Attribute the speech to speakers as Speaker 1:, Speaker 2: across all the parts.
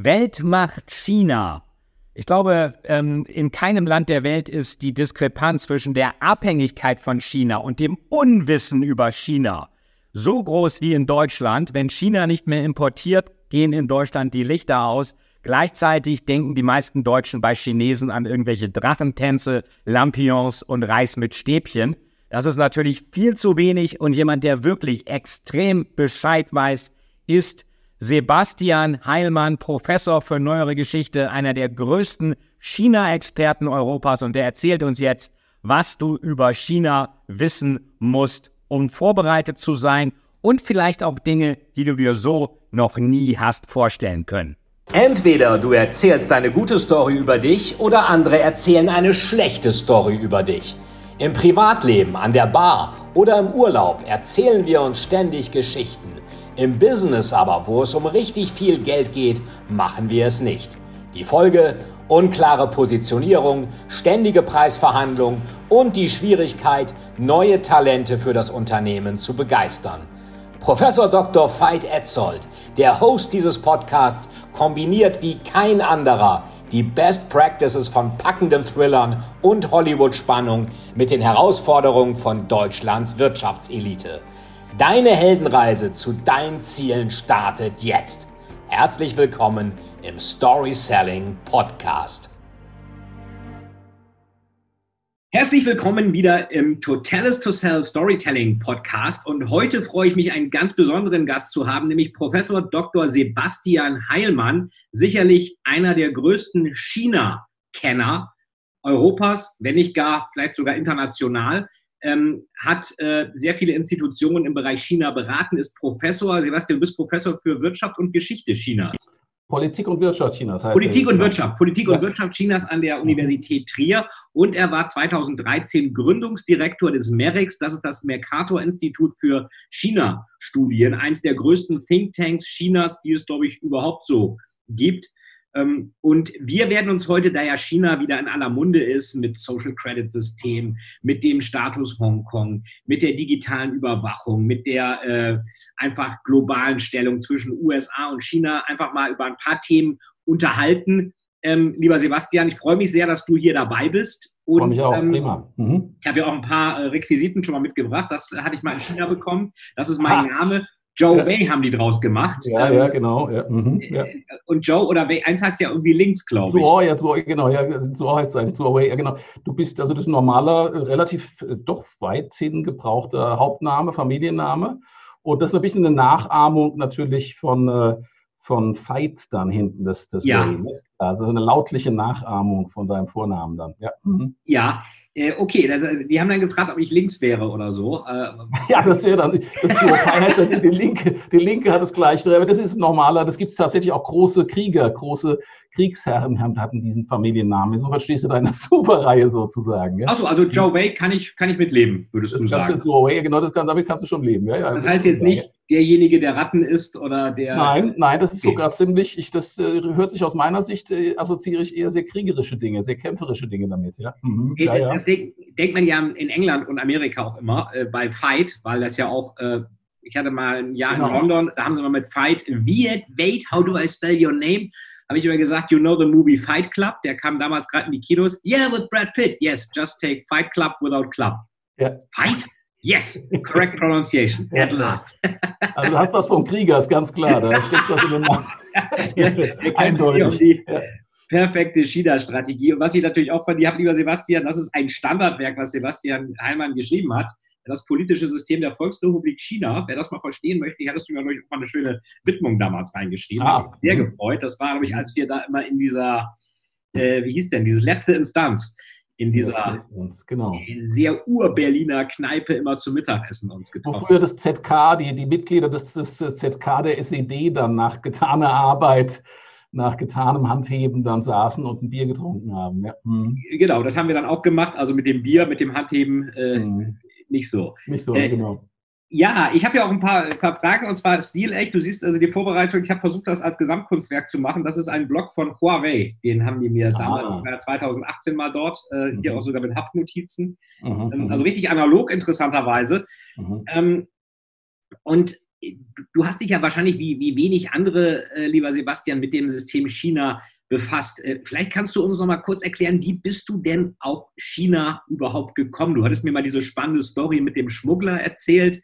Speaker 1: Weltmacht China. Ich glaube, ähm, in keinem Land der Welt ist die Diskrepanz zwischen der Abhängigkeit von China und dem Unwissen über China so groß wie in Deutschland. Wenn China nicht mehr importiert, gehen in Deutschland die Lichter aus. Gleichzeitig denken die meisten Deutschen bei Chinesen an irgendwelche Drachentänze, Lampions und Reis mit Stäbchen. Das ist natürlich viel zu wenig und jemand, der wirklich extrem Bescheid weiß, ist Sebastian Heilmann, Professor für neuere Geschichte, einer der größten China-Experten Europas und der erzählt uns jetzt, was du über China wissen musst, um vorbereitet zu sein und vielleicht auch Dinge, die du dir so noch nie hast vorstellen können.
Speaker 2: Entweder du erzählst eine gute Story über dich oder andere erzählen eine schlechte Story über dich. Im Privatleben, an der Bar oder im Urlaub erzählen wir uns ständig Geschichten. Im Business aber, wo es um richtig viel Geld geht, machen wir es nicht. Die Folge? Unklare Positionierung, ständige Preisverhandlungen und die Schwierigkeit, neue Talente für das Unternehmen zu begeistern. Professor Dr. Veit Etzold, der Host dieses Podcasts, kombiniert wie kein anderer die Best Practices von packenden Thrillern und Hollywood-Spannung mit den Herausforderungen von Deutschlands Wirtschaftselite. Deine Heldenreise zu deinen Zielen startet jetzt. Herzlich willkommen im Story Selling Podcast. Herzlich willkommen wieder im Totalis to Sell Storytelling Podcast und heute freue ich mich, einen ganz besonderen Gast zu haben, nämlich Professor Dr. Sebastian Heilmann, sicherlich einer der größten China-Kenner Europas, wenn nicht gar vielleicht sogar international ähm, hat äh, sehr viele Institutionen im Bereich China beraten, ist Professor, Sebastian, du bist Professor für Wirtschaft und Geschichte Chinas.
Speaker 3: Politik und Wirtschaft Chinas.
Speaker 2: Heißt Politik und genau. Wirtschaft. Politik ja. und Wirtschaft Chinas an der Universität Trier. Und er war 2013 Gründungsdirektor des MERIX. Das ist das Mercator-Institut für China-Studien. Eins der größten Thinktanks Chinas, die es, glaube ich, überhaupt so gibt. Ähm, und wir werden uns heute, da ja China wieder in aller Munde ist, mit Social Credit System, mit dem Status Hongkong, mit der digitalen Überwachung, mit der äh, einfach globalen Stellung zwischen USA und China einfach mal über ein paar Themen unterhalten. Ähm, lieber Sebastian, ich freue mich sehr, dass du hier dabei bist.
Speaker 3: Und, freue mich auch, ähm, prima.
Speaker 2: Mhm. Ich habe ja auch ein paar äh, Requisiten schon mal mitgebracht. Das hatte ich mal in China bekommen. Das ist mein ah. Name. Joe ja. Way haben die draus gemacht.
Speaker 3: Ja, ähm, ja, genau. Ja. Mhm, ja.
Speaker 2: Und Joe oder Way, eins heißt ja irgendwie links, glaube ich.
Speaker 3: Zuo, ja, Zuo, genau, ja, Zuo heißt es eigentlich, Zuo Way, ja, genau. Du bist, also das ist ein normaler, relativ äh, doch weithin gebrauchter Hauptname, Familienname. Und das ist ein bisschen eine Nachahmung natürlich von, äh, von Fight dann hinten, das, das
Speaker 2: ja.
Speaker 3: Way. Also eine lautliche Nachahmung von deinem Vornamen dann.
Speaker 2: Ja, mhm. ja äh, okay, also, die haben dann gefragt, ob ich links wäre oder so. Äh,
Speaker 3: ja, das wäre dann, das heißt, die, Linke, die Linke hat das Gleiche, aber das ist normaler, das gibt es tatsächlich auch große Krieger, große Kriegsherren hatten diesen Familiennamen. Insofern stehst du da in einer Superreihe sozusagen.
Speaker 2: Ja? Achso, also Joe Way kann ich, kann ich mitleben, würdest
Speaker 3: das
Speaker 2: du sagen.
Speaker 3: Joe Way, genau, das kann, damit kannst du schon leben. Ja,
Speaker 2: ja, das heißt jetzt nicht derjenige, der Ratten isst oder der...
Speaker 3: Nein, nein, das ist okay. sogar ziemlich, ich, das äh, hört sich aus meiner Sicht, äh, assoziiere ich eher sehr kriegerische Dinge, sehr kämpferische Dinge damit. Ja?
Speaker 2: Mhm, ja, das, das denkt man ja in England und Amerika auch immer äh, bei Fight, weil das ja auch... Äh, ich hatte mal ein Jahr genau. in London, da haben sie mal mit Fight, Viet, wait, how do I spell your name? habe ich immer gesagt, you know the movie Fight Club? Der kam damals gerade in die Kinos. Yeah, with Brad Pitt. Yes, just take Fight Club without Club. Ja. Fight? Yes, correct pronunciation. At last.
Speaker 3: Also du hast was vom Krieger, ist ganz klar. Da steckt was in dem Namen.
Speaker 2: Eindeutig. Ja. perfekte China-Strategie. Und was ich natürlich auch von dir habe, lieber Sebastian, das ist ein Standardwerk, was Sebastian Heilmann geschrieben hat das politische System der Volksrepublik China. Wer das mal verstehen möchte, hattest du mir auch mal eine schöne Widmung damals reingeschrieben. Ah. Sehr gefreut. Das war, glaube ich, als wir da immer in dieser, äh, wie hieß denn, diese letzte Instanz, in dieser genau. sehr ur-Berliner Kneipe immer zum Mittagessen uns getroffen.
Speaker 3: Wo früher das ZK, die, die Mitglieder des, des ZK der SED dann nach getaner Arbeit nach getanem Handheben dann saßen und ein Bier getrunken haben. Ja.
Speaker 2: Mhm. Genau, das haben wir dann auch gemacht, also mit dem Bier, mit dem Handheben äh, mhm nicht so.
Speaker 3: Nicht so, äh, genau.
Speaker 2: Ja, ich habe ja auch ein paar, ein paar, Fragen und zwar stilecht. Du siehst also die Vorbereitung, ich habe versucht, das als Gesamtkunstwerk zu machen. Das ist ein Blog von Huawei. Den haben die mir damals, ich war ja 2018 mal dort, äh, mhm. hier auch sogar mit Haftnotizen. Mhm, ähm, mhm. also richtig analog, interessanterweise. Mhm. Ähm, und du hast dich ja wahrscheinlich wie, wie wenig andere, äh, lieber Sebastian, mit dem System China befasst. Äh, vielleicht kannst du uns noch mal kurz erklären, wie bist du denn auf China überhaupt gekommen? Du hattest mir mal diese spannende Story mit dem Schmuggler erzählt,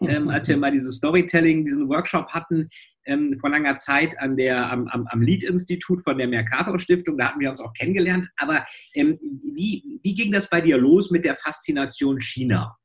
Speaker 2: ähm, als wir mal dieses Storytelling, diesen Workshop hatten ähm, vor langer Zeit an der, am, am, am Lied-Institut von der Mercator-Stiftung. Da hatten wir uns auch kennengelernt. Aber ähm, wie, wie ging das bei dir los mit der Faszination China?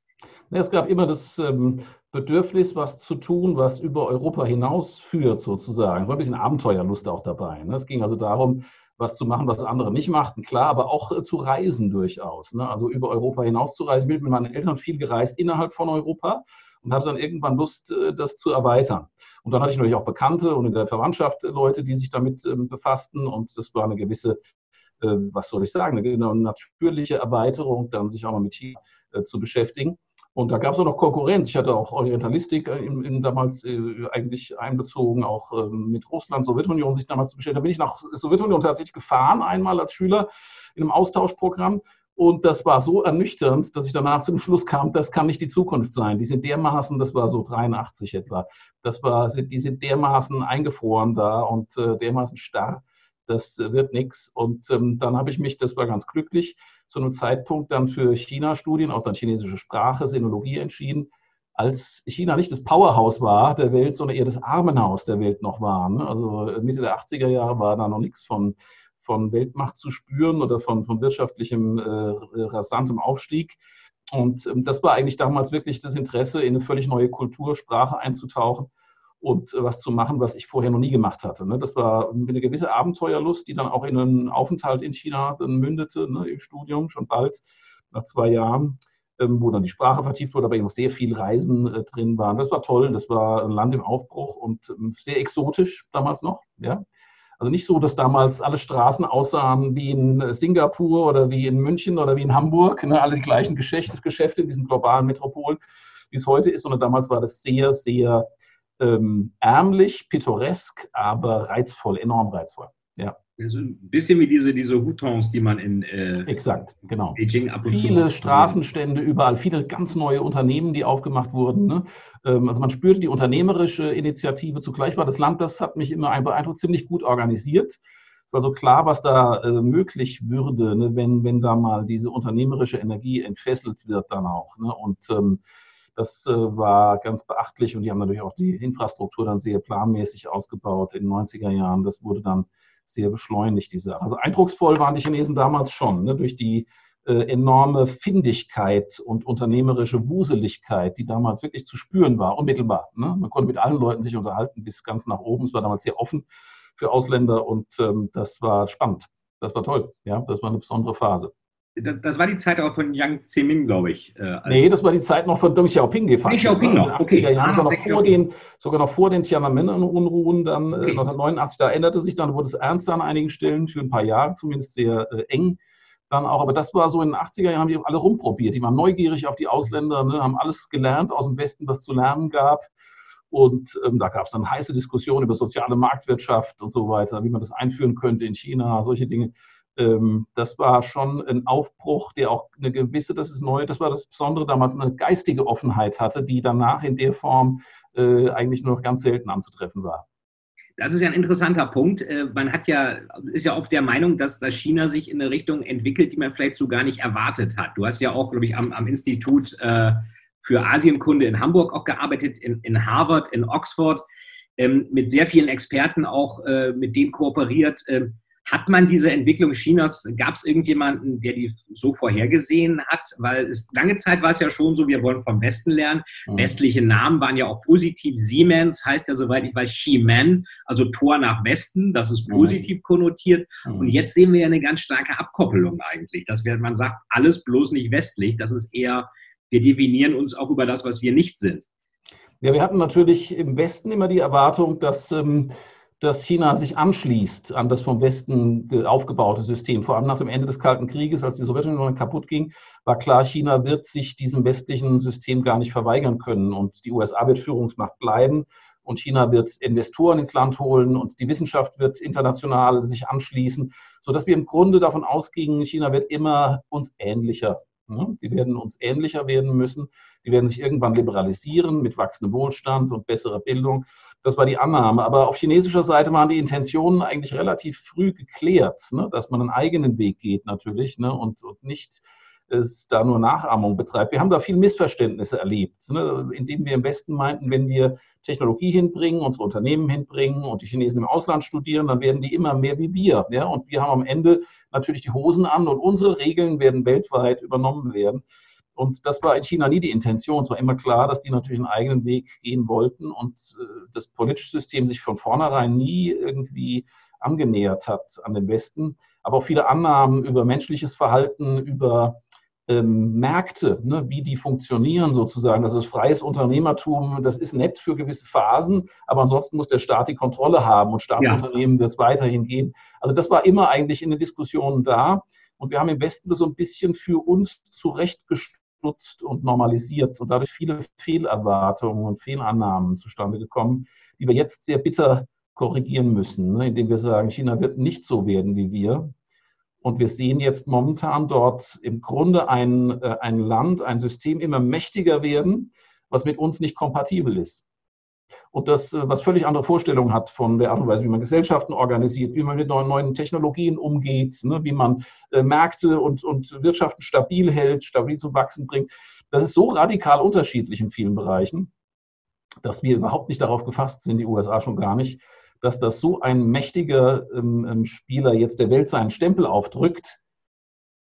Speaker 3: Es gab immer das ähm, Bedürfnis, was zu tun, was über Europa hinaus führt, sozusagen. Es war ein bisschen Abenteuerlust auch dabei. Ne? Es ging also darum, was zu machen, was andere nicht machten, klar, aber auch äh, zu reisen durchaus. Ne? Also über Europa hinaus zu reisen. Ich bin mit meinen Eltern viel gereist innerhalb von Europa und hatte dann irgendwann Lust, äh, das zu erweitern. Und dann hatte ich natürlich auch Bekannte und in der Verwandtschaft Leute, die sich damit ähm, befassten und das war eine gewisse, äh, was soll ich sagen, eine natürliche Erweiterung, dann sich auch noch mit China zu beschäftigen. Und da gab es auch noch Konkurrenz. Ich hatte auch Orientalistik in, in damals äh, eigentlich einbezogen, auch ähm, mit Russland, Sowjetunion sich damals zu beschäftigen. Da bin ich nach Sowjetunion tatsächlich gefahren, einmal als Schüler in einem Austauschprogramm. Und das war so ernüchternd, dass ich danach zum Schluss kam, das kann nicht die Zukunft sein. Die sind dermaßen, das war so 83 etwa, das war, die sind dermaßen eingefroren da und äh, dermaßen starr, das wird nichts. Und ähm, dann habe ich mich, das war ganz glücklich, zu einem Zeitpunkt dann für China-Studien, auch dann chinesische Sprache, Sinologie entschieden, als China nicht das Powerhouse war der Welt, sondern eher das Armenhaus der Welt noch war. Ne? Also Mitte der 80er Jahre war da noch nichts von, von Weltmacht zu spüren oder von, von wirtschaftlichem äh, rasantem Aufstieg. Und ähm, das war eigentlich damals wirklich das Interesse, in eine völlig neue Kultur, Sprache einzutauchen und äh, was zu machen, was ich vorher noch nie gemacht hatte. Ne? Das war eine gewisse Abenteuerlust, die dann auch in einen Aufenthalt in China mündete, ne, im Studium schon bald, nach zwei Jahren, ähm, wo dann die Sprache vertieft wurde, aber eben auch sehr viel Reisen äh, drin waren. Das war toll, das war ein Land im Aufbruch und ähm, sehr exotisch damals noch. Ja? Also nicht so, dass damals alle Straßen aussahen wie in äh, Singapur oder wie in München oder wie in Hamburg, ne? alle die gleichen Geschäfte, Geschäfte in diesen globalen Metropolen, wie es heute ist, sondern damals war das sehr, sehr ähm, ärmlich, pittoresk, aber reizvoll, enorm reizvoll. Ja.
Speaker 2: Also ein bisschen wie diese, diese Hutons, die man in
Speaker 3: äh, Exakt, genau. Beijing ab und viele zu Viele Straßenstände überall, viele ganz neue Unternehmen, die aufgemacht wurden. Ne? Ähm, also man spürte die unternehmerische Initiative. Zugleich war das Land, das hat mich immer beeindruckt, ziemlich gut organisiert. Es war so klar, was da äh, möglich würde, ne? wenn, wenn da mal diese unternehmerische Energie entfesselt wird dann auch. Ne? Und ähm, das äh, war ganz beachtlich und die haben natürlich auch die Infrastruktur dann sehr planmäßig ausgebaut in den 90er Jahren. Das wurde dann sehr beschleunigt, diese Sache. Also eindrucksvoll waren die Chinesen damals schon, ne, durch die äh, enorme Findigkeit und unternehmerische Wuseligkeit, die damals wirklich zu spüren war, unmittelbar. Ne? Man konnte mit allen Leuten sich unterhalten, bis ganz nach oben. Es war damals sehr offen für Ausländer und ähm, das war spannend. Das war toll. Ja, das war eine besondere Phase
Speaker 2: das war die Zeit auch von Yang Zemin, glaube ich.
Speaker 3: Äh, nee, das war die Zeit noch von Deng Xiaoping de facto. Xiaoping noch, okay. Jahren, das war noch vor den, sogar noch vor den Tiananmen-Unruhen, dann äh, okay. 1989, da änderte sich dann, wurde es ernst an einigen Stellen, für ein paar Jahre zumindest sehr äh, eng dann auch. Aber das war so in den 80er Jahren, haben die alle rumprobiert. Die waren neugierig auf die Ausländer, ne, haben alles gelernt aus dem Westen, was zu lernen gab. Und ähm, da gab es dann heiße Diskussionen über soziale Marktwirtschaft und so weiter, wie man das einführen könnte in China, solche Dinge das war schon ein Aufbruch, der auch eine gewisse, das ist neu, das war das Besondere damals, eine geistige Offenheit hatte, die danach in der Form äh, eigentlich nur noch ganz selten anzutreffen war.
Speaker 2: Das ist ja ein interessanter Punkt. Äh, man hat ja, ist ja oft der Meinung, dass, dass China sich in eine Richtung entwickelt, die man vielleicht so gar nicht erwartet hat. Du hast ja auch, glaube ich, am, am Institut äh, für Asienkunde in Hamburg auch gearbeitet, in, in Harvard, in Oxford, ähm, mit sehr vielen Experten auch mit denen kooperiert. Hat man diese Entwicklung Chinas, gab es irgendjemanden, der die so vorhergesehen hat? Weil es, lange Zeit war es ja schon so, wir wollen vom Westen lernen. Mhm. Westliche Namen waren ja auch positiv. Siemens heißt ja, soweit ich weiß, Ximen, also Tor nach Westen. Das ist mhm. positiv mhm. konnotiert. Und jetzt sehen wir ja eine ganz starke Abkoppelung eigentlich. Dass man sagt, alles bloß nicht westlich. Das ist eher, wir definieren uns auch über das, was wir nicht sind.
Speaker 3: Ja, wir hatten natürlich im Westen immer die Erwartung, dass ähm, dass China sich anschließt an das vom Westen aufgebaute System. Vor allem nach dem Ende des Kalten Krieges, als die Sowjetunion kaputt ging, war klar, China wird sich diesem westlichen System gar nicht verweigern können. Und die USA wird Führungsmacht bleiben. Und China wird Investoren ins Land holen und die Wissenschaft wird international sich anschließen, sodass wir im Grunde davon ausgingen, China wird immer uns ähnlicher Ne? Die werden uns ähnlicher werden müssen. Die werden sich irgendwann liberalisieren mit wachsendem Wohlstand und besserer Bildung. Das war die Annahme. Aber auf chinesischer Seite waren die Intentionen eigentlich relativ früh geklärt, ne? dass man einen eigenen Weg geht natürlich ne? und, und nicht es da nur Nachahmung betreibt. Wir haben da viele Missverständnisse erlebt, ne, indem wir im Westen meinten, wenn wir Technologie hinbringen, unsere Unternehmen hinbringen und die Chinesen im Ausland studieren, dann werden die immer mehr wie wir. Ja? Und wir haben am Ende natürlich die Hosen an und unsere Regeln werden weltweit übernommen werden. Und das war in China nie die Intention. Es war immer klar, dass die natürlich einen eigenen Weg gehen wollten und äh, das politische System sich von vornherein nie irgendwie angenähert hat an den Westen. Aber auch viele Annahmen über menschliches Verhalten, über ähm, Märkte, ne, wie die funktionieren sozusagen. Das ist freies Unternehmertum, das ist nett für gewisse Phasen, aber ansonsten muss der Staat die Kontrolle haben und Staatsunternehmen ja. wird es weiterhin gehen. Also das war immer eigentlich in den Diskussionen da. Und wir haben im Westen das so ein bisschen für uns zurechtgestutzt und normalisiert und dadurch viele Fehlerwartungen und Fehlannahmen zustande gekommen, die wir jetzt sehr bitter korrigieren müssen, ne, indem wir sagen, China wird nicht so werden wie wir. Und wir sehen jetzt momentan dort im Grunde ein, äh, ein Land, ein System immer mächtiger werden, was mit uns nicht kompatibel ist. Und das, äh, was völlig andere Vorstellungen hat von der Art und Weise, wie man Gesellschaften organisiert, wie man mit neuen Technologien umgeht, ne, wie man äh, Märkte und, und Wirtschaften stabil hält, stabil zum Wachsen bringt. Das ist so radikal unterschiedlich in vielen Bereichen, dass wir überhaupt nicht darauf gefasst sind, die USA schon gar nicht, dass das so ein mächtiger ähm, ähm, Spieler jetzt der Welt seinen Stempel aufdrückt.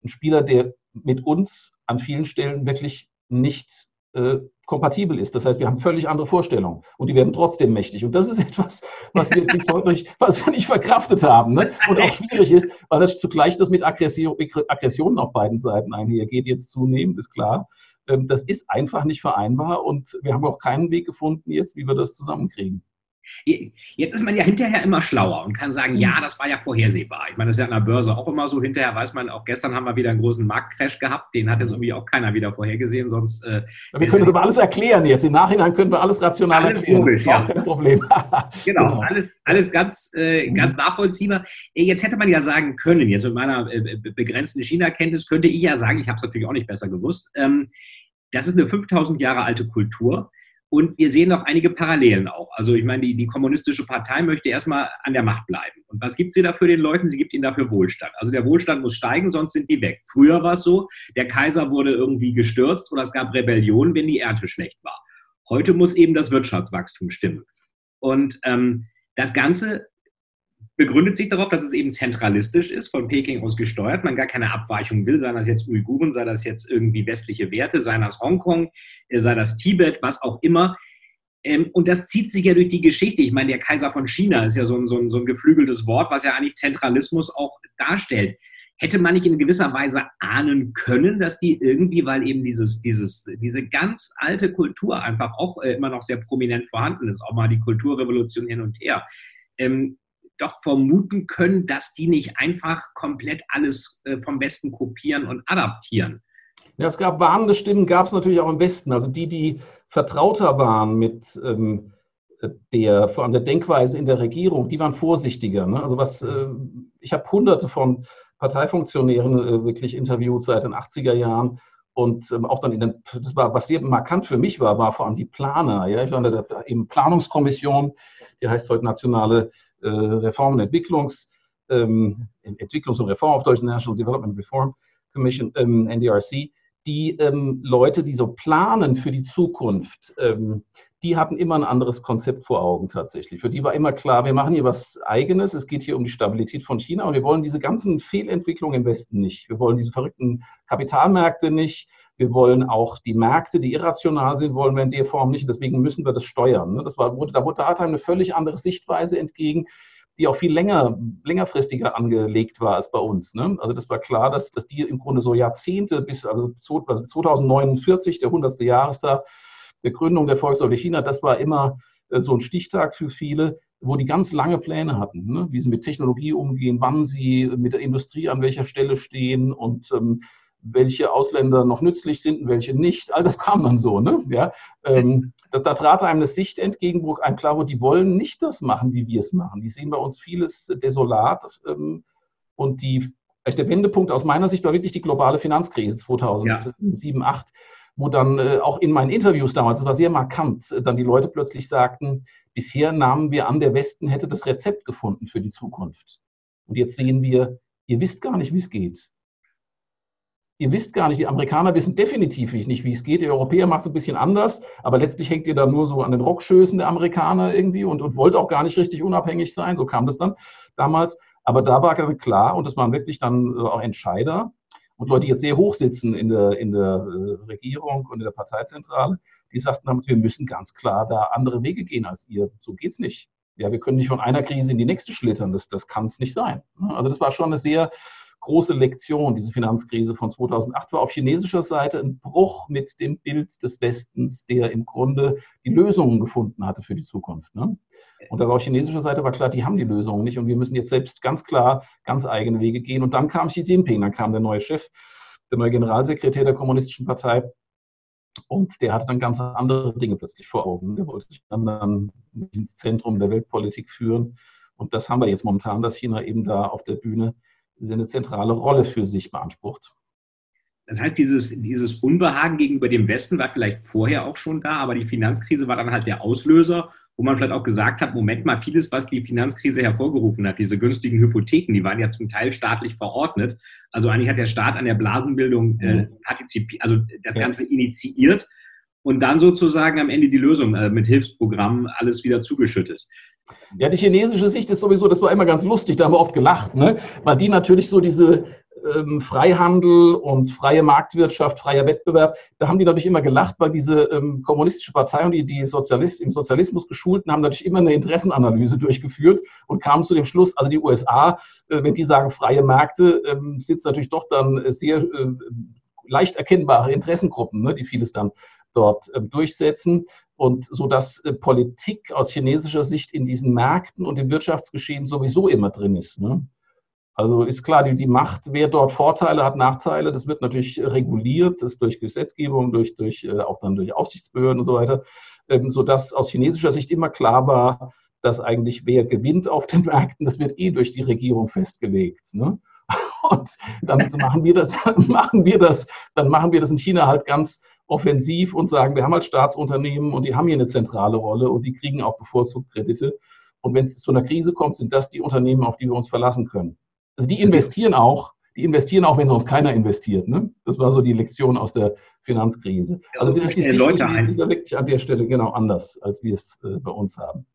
Speaker 3: Ein Spieler, der mit uns an vielen Stellen wirklich nicht äh, kompatibel ist. Das heißt, wir haben völlig andere Vorstellungen und die werden trotzdem mächtig. Und das ist etwas, was wir bis heute nicht, was wir nicht verkraftet haben ne? und auch schwierig ist, weil das zugleich das mit Aggression, Aggressionen auf beiden Seiten einhergeht, jetzt zunehmend, ist klar. Ähm, das ist einfach nicht vereinbar und wir haben auch keinen Weg gefunden jetzt, wie wir das zusammenkriegen.
Speaker 2: Jetzt ist man ja hinterher immer schlauer und kann sagen, ja, mhm. das war ja vorhersehbar. Ich meine, das ist ja an der Börse auch immer so. Hinterher weiß man, auch gestern haben wir wieder einen großen Marktcrash gehabt. Den hat jetzt irgendwie auch keiner wieder vorhergesehen. Sonst,
Speaker 3: äh, wir können das aber alles erklären jetzt. Im Nachhinein können wir alles rational alles erklären. Logisch,
Speaker 2: ja. Kein Problem. genau, genau, alles, alles ganz, äh, mhm. ganz nachvollziehbar. Äh, jetzt hätte man ja sagen können, jetzt mit meiner äh, begrenzten China-Kenntnis könnte ich ja sagen, ich habe es natürlich auch nicht besser gewusst, ähm, das ist eine 5000 Jahre alte Kultur und wir sehen noch einige Parallelen auch. Also ich meine, die, die kommunistische Partei möchte erstmal an der Macht bleiben. Und was gibt sie dafür den Leuten? Sie gibt ihnen dafür Wohlstand. Also der Wohlstand muss steigen, sonst sind die weg. Früher war es so, der Kaiser wurde irgendwie gestürzt oder es gab Rebellionen, wenn die Ernte schlecht war. Heute muss eben das Wirtschaftswachstum stimmen. Und ähm, das Ganze begründet sich darauf, dass es eben zentralistisch ist, von Peking aus gesteuert, man gar keine Abweichung will, sei das jetzt Uiguren, sei das jetzt irgendwie westliche Werte, sei das Hongkong, äh, sei das Tibet, was auch immer. Ähm, und das zieht sich ja durch die Geschichte. Ich meine, der Kaiser von China ist ja so ein, so ein, so ein geflügeltes Wort, was ja eigentlich Zentralismus auch darstellt. Hätte man nicht in gewisser Weise ahnen können, dass die irgendwie, weil eben dieses, dieses, diese ganz alte Kultur einfach auch äh, immer noch sehr prominent vorhanden ist, auch mal die Kulturrevolution hin und her, ähm, doch vermuten können, dass die nicht einfach komplett alles äh, vom Westen kopieren und adaptieren.
Speaker 3: Ja, es gab warnende Stimmen, gab es natürlich auch im Westen. Also die, die vertrauter waren mit ähm, der, vor allem der Denkweise in der Regierung, die waren vorsichtiger. Ne? Also was, äh, ich habe hunderte von Parteifunktionären äh, wirklich interviewt seit den 80er Jahren und ähm, auch dann in den, das war, was sehr markant für mich war, war vor allem die Planer. Ja? Ich war in der eben Planungskommission, die heißt heute Nationale äh, Reform- und Entwicklungs, ähm, Entwicklungs- und Reform auf Deutsch National Development Reform Commission, ähm, NDRC, die ähm, Leute, die so planen für die Zukunft, ähm, die hatten immer ein anderes Konzept vor Augen tatsächlich. Für die war immer klar, wir machen hier was Eigenes, es geht hier um die Stabilität von China und wir wollen diese ganzen Fehlentwicklungen im Westen nicht. Wir wollen diese verrückten Kapitalmärkte nicht. Wir wollen auch die Märkte, die irrational sind, wollen wir in der Form nicht. Deswegen müssen wir das steuern. Ne? Das war, da wurde da eine völlig andere Sichtweise entgegen, die auch viel länger, längerfristiger angelegt war als bei uns. Ne? Also das war klar, dass, dass die im Grunde so Jahrzehnte bis, also 2049, also der 100. Jahrestag der Gründung der Volksrepublik China, das war immer äh, so ein Stichtag für viele, wo die ganz lange Pläne hatten, ne? wie sie mit Technologie umgehen, wann sie mit der Industrie an welcher Stelle stehen und ähm, welche Ausländer noch nützlich sind und welche nicht. All das kam dann so. Ne? Ja, ähm, das, da trat einem eine Sicht entgegen, wo einem klar wurde, die wollen nicht das machen, wie wir es machen. Die sehen bei uns vieles desolat ähm, und die der Wendepunkt aus meiner Sicht war wirklich die globale Finanzkrise 2007, ja. 2008, wo dann äh, auch in meinen Interviews damals, das war sehr markant, äh, dann die Leute plötzlich sagten, bisher nahmen wir an, der Westen hätte das Rezept gefunden für die Zukunft. Und jetzt sehen wir, ihr wisst gar nicht, wie es geht. Ihr wisst gar nicht, die Amerikaner wissen definitiv nicht, wie es geht. Die Europäer macht es ein bisschen anders, aber letztlich hängt ihr da nur so an den Rockschößen der Amerikaner irgendwie und, und wollt auch gar nicht richtig unabhängig sein. So kam das dann damals. Aber da war klar, und das waren wirklich dann äh, auch Entscheider und Leute, die jetzt sehr hoch sitzen in der, in der äh, Regierung und in der Parteizentrale, die sagten damals, wir müssen ganz klar da andere Wege gehen als ihr. So geht's nicht. Ja, wir können nicht von einer Krise in die nächste schlittern. Das, das kann es nicht sein. Also das war schon eine sehr große Lektion, diese Finanzkrise von 2008 war auf chinesischer Seite ein Bruch mit dem Bild des Westens, der im Grunde die Lösungen gefunden hatte für die Zukunft. Ne? Und da war auf chinesischer Seite war klar, die haben die Lösungen nicht und wir müssen jetzt selbst ganz klar ganz eigene Wege gehen. Und dann kam Xi Jinping, dann kam der neue Chef, der neue Generalsekretär der Kommunistischen Partei. Und der hatte dann ganz andere Dinge plötzlich vor Augen. Der wollte sich dann, dann ins Zentrum der Weltpolitik führen. Und das haben wir jetzt momentan, dass China eben da auf der Bühne eine zentrale Rolle für sich beansprucht.
Speaker 2: Das heißt, dieses, dieses Unbehagen gegenüber dem Westen war vielleicht vorher auch schon da, aber die Finanzkrise war dann halt der Auslöser, wo man vielleicht auch gesagt hat, Moment mal, vieles, was die Finanzkrise hervorgerufen hat, diese günstigen Hypotheken, die waren ja zum Teil staatlich verordnet. Also eigentlich hat der Staat an der Blasenbildung äh, mhm. partizipiert, also das ja. Ganze initiiert und dann sozusagen am Ende die Lösung äh, mit Hilfsprogrammen alles wieder zugeschüttet.
Speaker 3: Ja, die chinesische Sicht ist sowieso, das war immer ganz lustig, da haben wir oft gelacht, ne? weil die natürlich so diese ähm, Freihandel und freie Marktwirtschaft, freier Wettbewerb, da haben die natürlich immer gelacht, weil diese ähm, kommunistische Partei und die, die Sozialist, im Sozialismus geschulten haben natürlich immer eine Interessenanalyse durchgeführt und kamen zu dem Schluss, also die USA, äh, wenn die sagen freie Märkte, ähm, sitzt natürlich doch dann sehr äh, leicht erkennbare Interessengruppen, ne, die vieles dann dort äh, durchsetzen und so dass äh, Politik aus chinesischer Sicht in diesen Märkten und im Wirtschaftsgeschehen sowieso immer drin ist. Ne? Also ist klar, die, die Macht, wer dort Vorteile hat, Nachteile, das wird natürlich reguliert, das durch Gesetzgebung, durch, durch äh, auch dann durch Aufsichtsbehörden und so weiter, ähm, sodass aus chinesischer Sicht immer klar war, dass eigentlich wer gewinnt auf den Märkten, das wird eh durch die Regierung festgelegt. Ne? Und dann machen wir das, dann machen wir das, dann machen wir das in China halt ganz offensiv und sagen, wir haben halt Staatsunternehmen und die haben hier eine zentrale Rolle und die kriegen auch bevorzugt Kredite. Und wenn es zu einer Krise kommt, sind das die Unternehmen, auf die wir uns verlassen können. Also die investieren auch, die investieren auch, wenn sonst keiner investiert. Ne? Das war so die Lektion aus der Finanzkrise. Also, die, die, die Leute ist da wirklich an der Stelle genau anders, als wir es äh, bei uns haben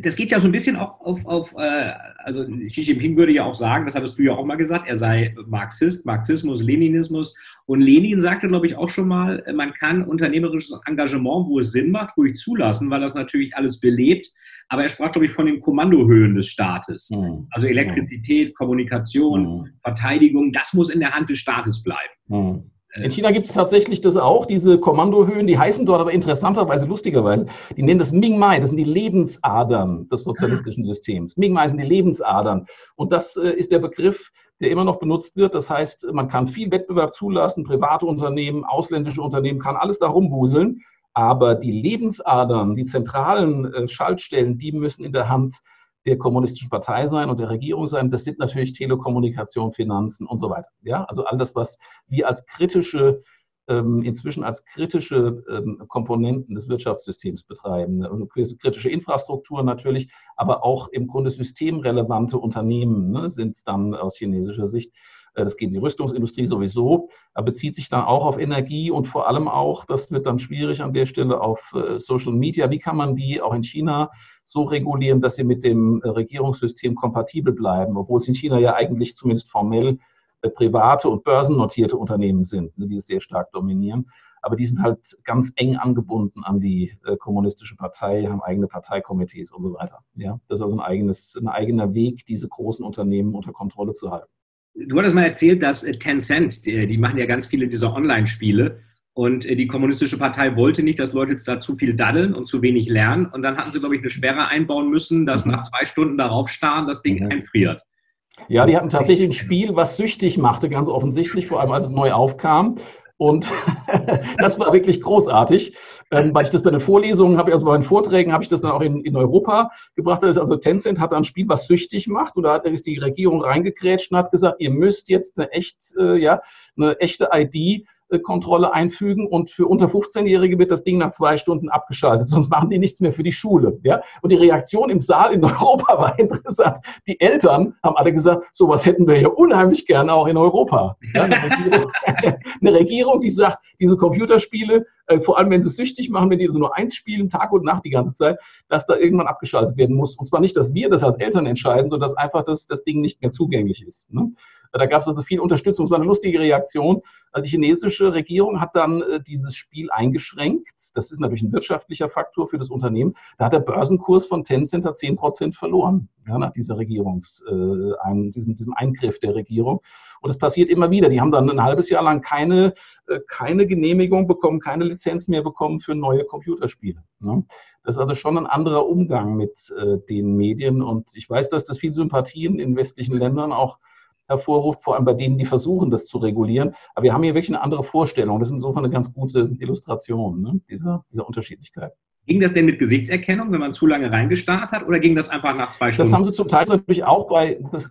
Speaker 2: das geht ja so ein bisschen auch auf, auf äh, also Xi Jinping würde ja auch sagen, das hattest du ja auch mal gesagt, er sei Marxist, Marxismus, Leninismus. Und Lenin sagte, glaube ich, auch schon mal, man kann unternehmerisches Engagement, wo es Sinn macht, ruhig zulassen, weil das natürlich alles belebt. Aber er sprach, glaube ich, von den Kommandohöhen des Staates. Mhm. Also Elektrizität, Kommunikation, mhm. Verteidigung, das muss in der Hand des Staates bleiben.
Speaker 3: Mhm. In China gibt es tatsächlich das auch, diese Kommandohöhen, die heißen dort aber interessanterweise, lustigerweise, die nennen das Ming-Mai, das sind die Lebensadern des sozialistischen Systems. Ming-Mai sind die Lebensadern. Und das äh, ist der Begriff, der immer noch benutzt wird. Das heißt, man kann viel Wettbewerb zulassen, private Unternehmen, ausländische Unternehmen, kann alles da rumwuseln. Aber die Lebensadern, die zentralen äh, Schaltstellen, die müssen in der Hand der kommunistischen Partei sein und der Regierung sein. Das sind natürlich Telekommunikation, Finanzen und so weiter. Ja, also all das, was wir als kritische, ähm, inzwischen als kritische ähm, Komponenten des Wirtschaftssystems betreiben. Also kritische Infrastruktur natürlich, aber auch im Grunde systemrelevante Unternehmen ne, sind dann aus chinesischer Sicht das geht in die Rüstungsindustrie sowieso, bezieht sich dann auch auf Energie und vor allem auch, das wird dann schwierig an der Stelle, auf äh, Social Media. Wie kann man die auch in China so regulieren, dass sie mit dem äh, Regierungssystem kompatibel bleiben, obwohl es in China ja eigentlich zumindest formell private und börsennotierte Unternehmen sind, ne, die es sehr stark dominieren. Aber die sind halt ganz eng angebunden an die kommunistische Partei, haben eigene Parteikomitees und so weiter. Ja, das ist also ein, eigenes, ein eigener Weg, diese großen Unternehmen unter Kontrolle zu halten.
Speaker 2: Du hattest mal erzählt, dass äh, Tencent, die, die machen ja ganz viele dieser Online-Spiele und äh, die Kommunistische Partei wollte nicht, dass Leute da zu viel daddeln und zu wenig lernen. Und dann hatten sie, glaube ich, eine Sperre einbauen müssen, dass mhm. nach zwei Stunden darauf starren das Ding mhm. einfriert.
Speaker 3: Ja, die hatten tatsächlich ein Spiel, was süchtig machte, ganz offensichtlich, vor allem als es neu aufkam. Und das war wirklich großartig, ähm, weil ich das bei den Vorlesungen habe, also bei den Vorträgen habe ich das dann auch in, in Europa gebracht. Also Tencent hat ein Spiel, was süchtig macht, und da ist die Regierung reingekrätscht und hat gesagt, ihr müsst jetzt eine echt, äh, ja, eine echte ID Kontrolle einfügen und für unter 15-Jährige wird das Ding nach zwei Stunden abgeschaltet, sonst machen die nichts mehr für die Schule. Ja? Und die Reaktion im Saal in Europa war interessant. Die Eltern haben alle gesagt, sowas hätten wir ja unheimlich gerne auch in Europa. Ja? Eine, Regierung, eine, Regierung, die sagt, diese Computerspiele, äh, vor allem wenn sie süchtig machen, wenn die so nur eins spielen, Tag und Nacht die ganze Zeit, dass da irgendwann abgeschaltet werden muss. Und zwar nicht, dass wir das als Eltern entscheiden, sondern dass einfach das, das Ding nicht mehr zugänglich ist. Ne? Da gab es also viel Unterstützung. Es war eine lustige Reaktion. Also die chinesische Regierung hat dann äh, dieses Spiel eingeschränkt. Das ist natürlich ein wirtschaftlicher Faktor für das Unternehmen. Da hat der Börsenkurs von Tencent 10 Prozent verloren ja, nach dieser Regierungs, äh, ein, diesem, diesem Eingriff der Regierung. Und es passiert immer wieder. Die haben dann ein halbes Jahr lang keine, äh, keine Genehmigung bekommen, keine Lizenz mehr bekommen für neue Computerspiele. Ne? Das ist also schon ein anderer Umgang mit äh, den Medien. Und ich weiß, dass das viel Sympathien in westlichen Ländern auch hervorruft, vor allem bei denen, die versuchen, das zu regulieren. Aber wir haben hier wirklich eine andere Vorstellung. Das ist insofern eine ganz gute Illustration ne, dieser, dieser Unterschiedlichkeit.
Speaker 2: Ging das denn mit Gesichtserkennung, wenn man zu lange reingestarrt hat, oder ging das einfach nach zwei Stunden?
Speaker 3: Das haben sie zum Teil natürlich auch bei. Das,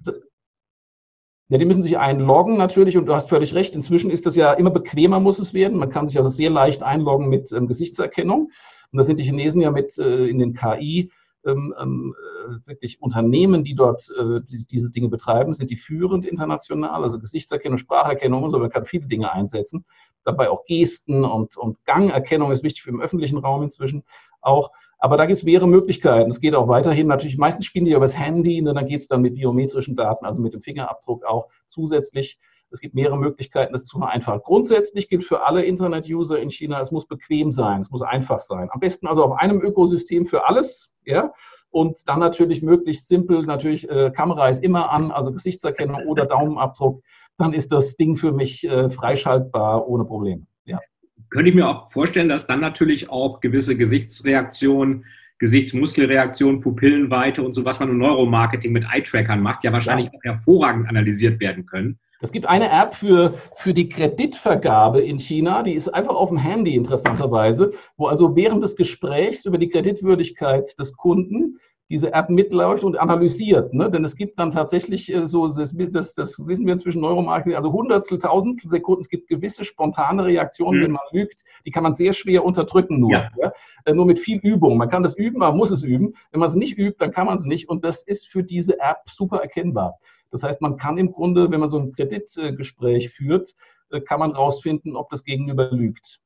Speaker 3: ja, die müssen sich einloggen natürlich und du hast völlig recht. Inzwischen ist das ja immer bequemer, muss es werden. Man kann sich also sehr leicht einloggen mit ähm, Gesichtserkennung. Und da sind die Chinesen ja mit äh, in den KI ähm, ähm, äh, wirklich Unternehmen, die dort äh, die, diese Dinge betreiben, sind die führend international, also Gesichtserkennung, Spracherkennung und so, man kann viele Dinge einsetzen. Dabei auch Gesten und, und Gangerkennung ist wichtig für den öffentlichen Raum inzwischen auch. Aber da gibt es mehrere Möglichkeiten. Es geht auch weiterhin natürlich, meistens spielen die über das Handy, und ne, dann geht es dann mit biometrischen Daten, also mit dem Fingerabdruck auch zusätzlich. Es gibt mehrere Möglichkeiten, das zu vereinfachen. Grundsätzlich gilt für alle Internet-User in China, es muss bequem sein, es muss einfach sein. Am besten also auf einem Ökosystem für alles, ja. Und dann natürlich möglichst simpel, natürlich äh, Kamera ist immer an, also Gesichtserkennung oder Daumenabdruck. Dann ist das Ding für mich äh, freischaltbar ohne Probleme. Ja.
Speaker 2: Könnte ich mir auch vorstellen, dass dann natürlich auch gewisse Gesichtsreaktionen Gesichtsmuskelreaktionen, Pupillenweite und so, was man im Neuromarketing mit Eye-Trackern macht, ja wahrscheinlich ja. auch hervorragend analysiert werden können.
Speaker 3: Es gibt eine App für, für die Kreditvergabe in China, die ist einfach auf dem Handy interessanterweise, wo also während des Gesprächs über die Kreditwürdigkeit des Kunden diese App mitläuft und analysiert. Ne? Denn es gibt dann tatsächlich äh, so, das, das, das wissen wir inzwischen Neuromarketing, also Hundertstel, Tausendstel Sekunden, es gibt gewisse spontane Reaktionen, mhm. wenn man lügt, die kann man sehr schwer unterdrücken nur. Ja. Ja? Äh, nur mit viel Übung. Man kann das üben, man muss es üben. Wenn man es nicht übt, dann kann man es nicht. Und das ist für diese App super erkennbar. Das heißt, man kann im Grunde, wenn man so ein Kreditgespräch führt, äh, kann man rausfinden, ob das Gegenüber lügt.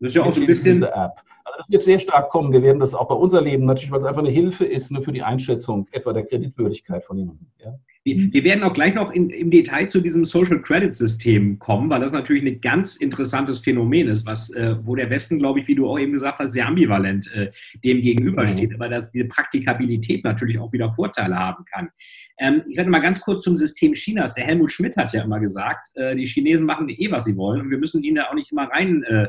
Speaker 2: Das ist ja auch so ein bisschen.
Speaker 3: Diese App. Also das wird sehr stark kommen. Wir werden das auch bei uns erleben, natürlich, weil es einfach eine Hilfe ist ne, für die Einschätzung etwa der Kreditwürdigkeit von jemandem. Ja.
Speaker 2: Wir werden auch gleich noch in, im Detail zu diesem Social Credit System kommen, weil das natürlich ein ganz interessantes Phänomen ist, was, äh, wo der Westen, glaube ich, wie du auch eben gesagt hast, sehr ambivalent äh, dem gegenübersteht, mhm. aber dass diese Praktikabilität natürlich auch wieder Vorteile haben kann. Ähm, ich werde mal ganz kurz zum System Chinas. Der Helmut Schmidt hat ja immer gesagt, äh, die Chinesen machen eh, was sie wollen und wir müssen ihnen da auch nicht immer rein äh,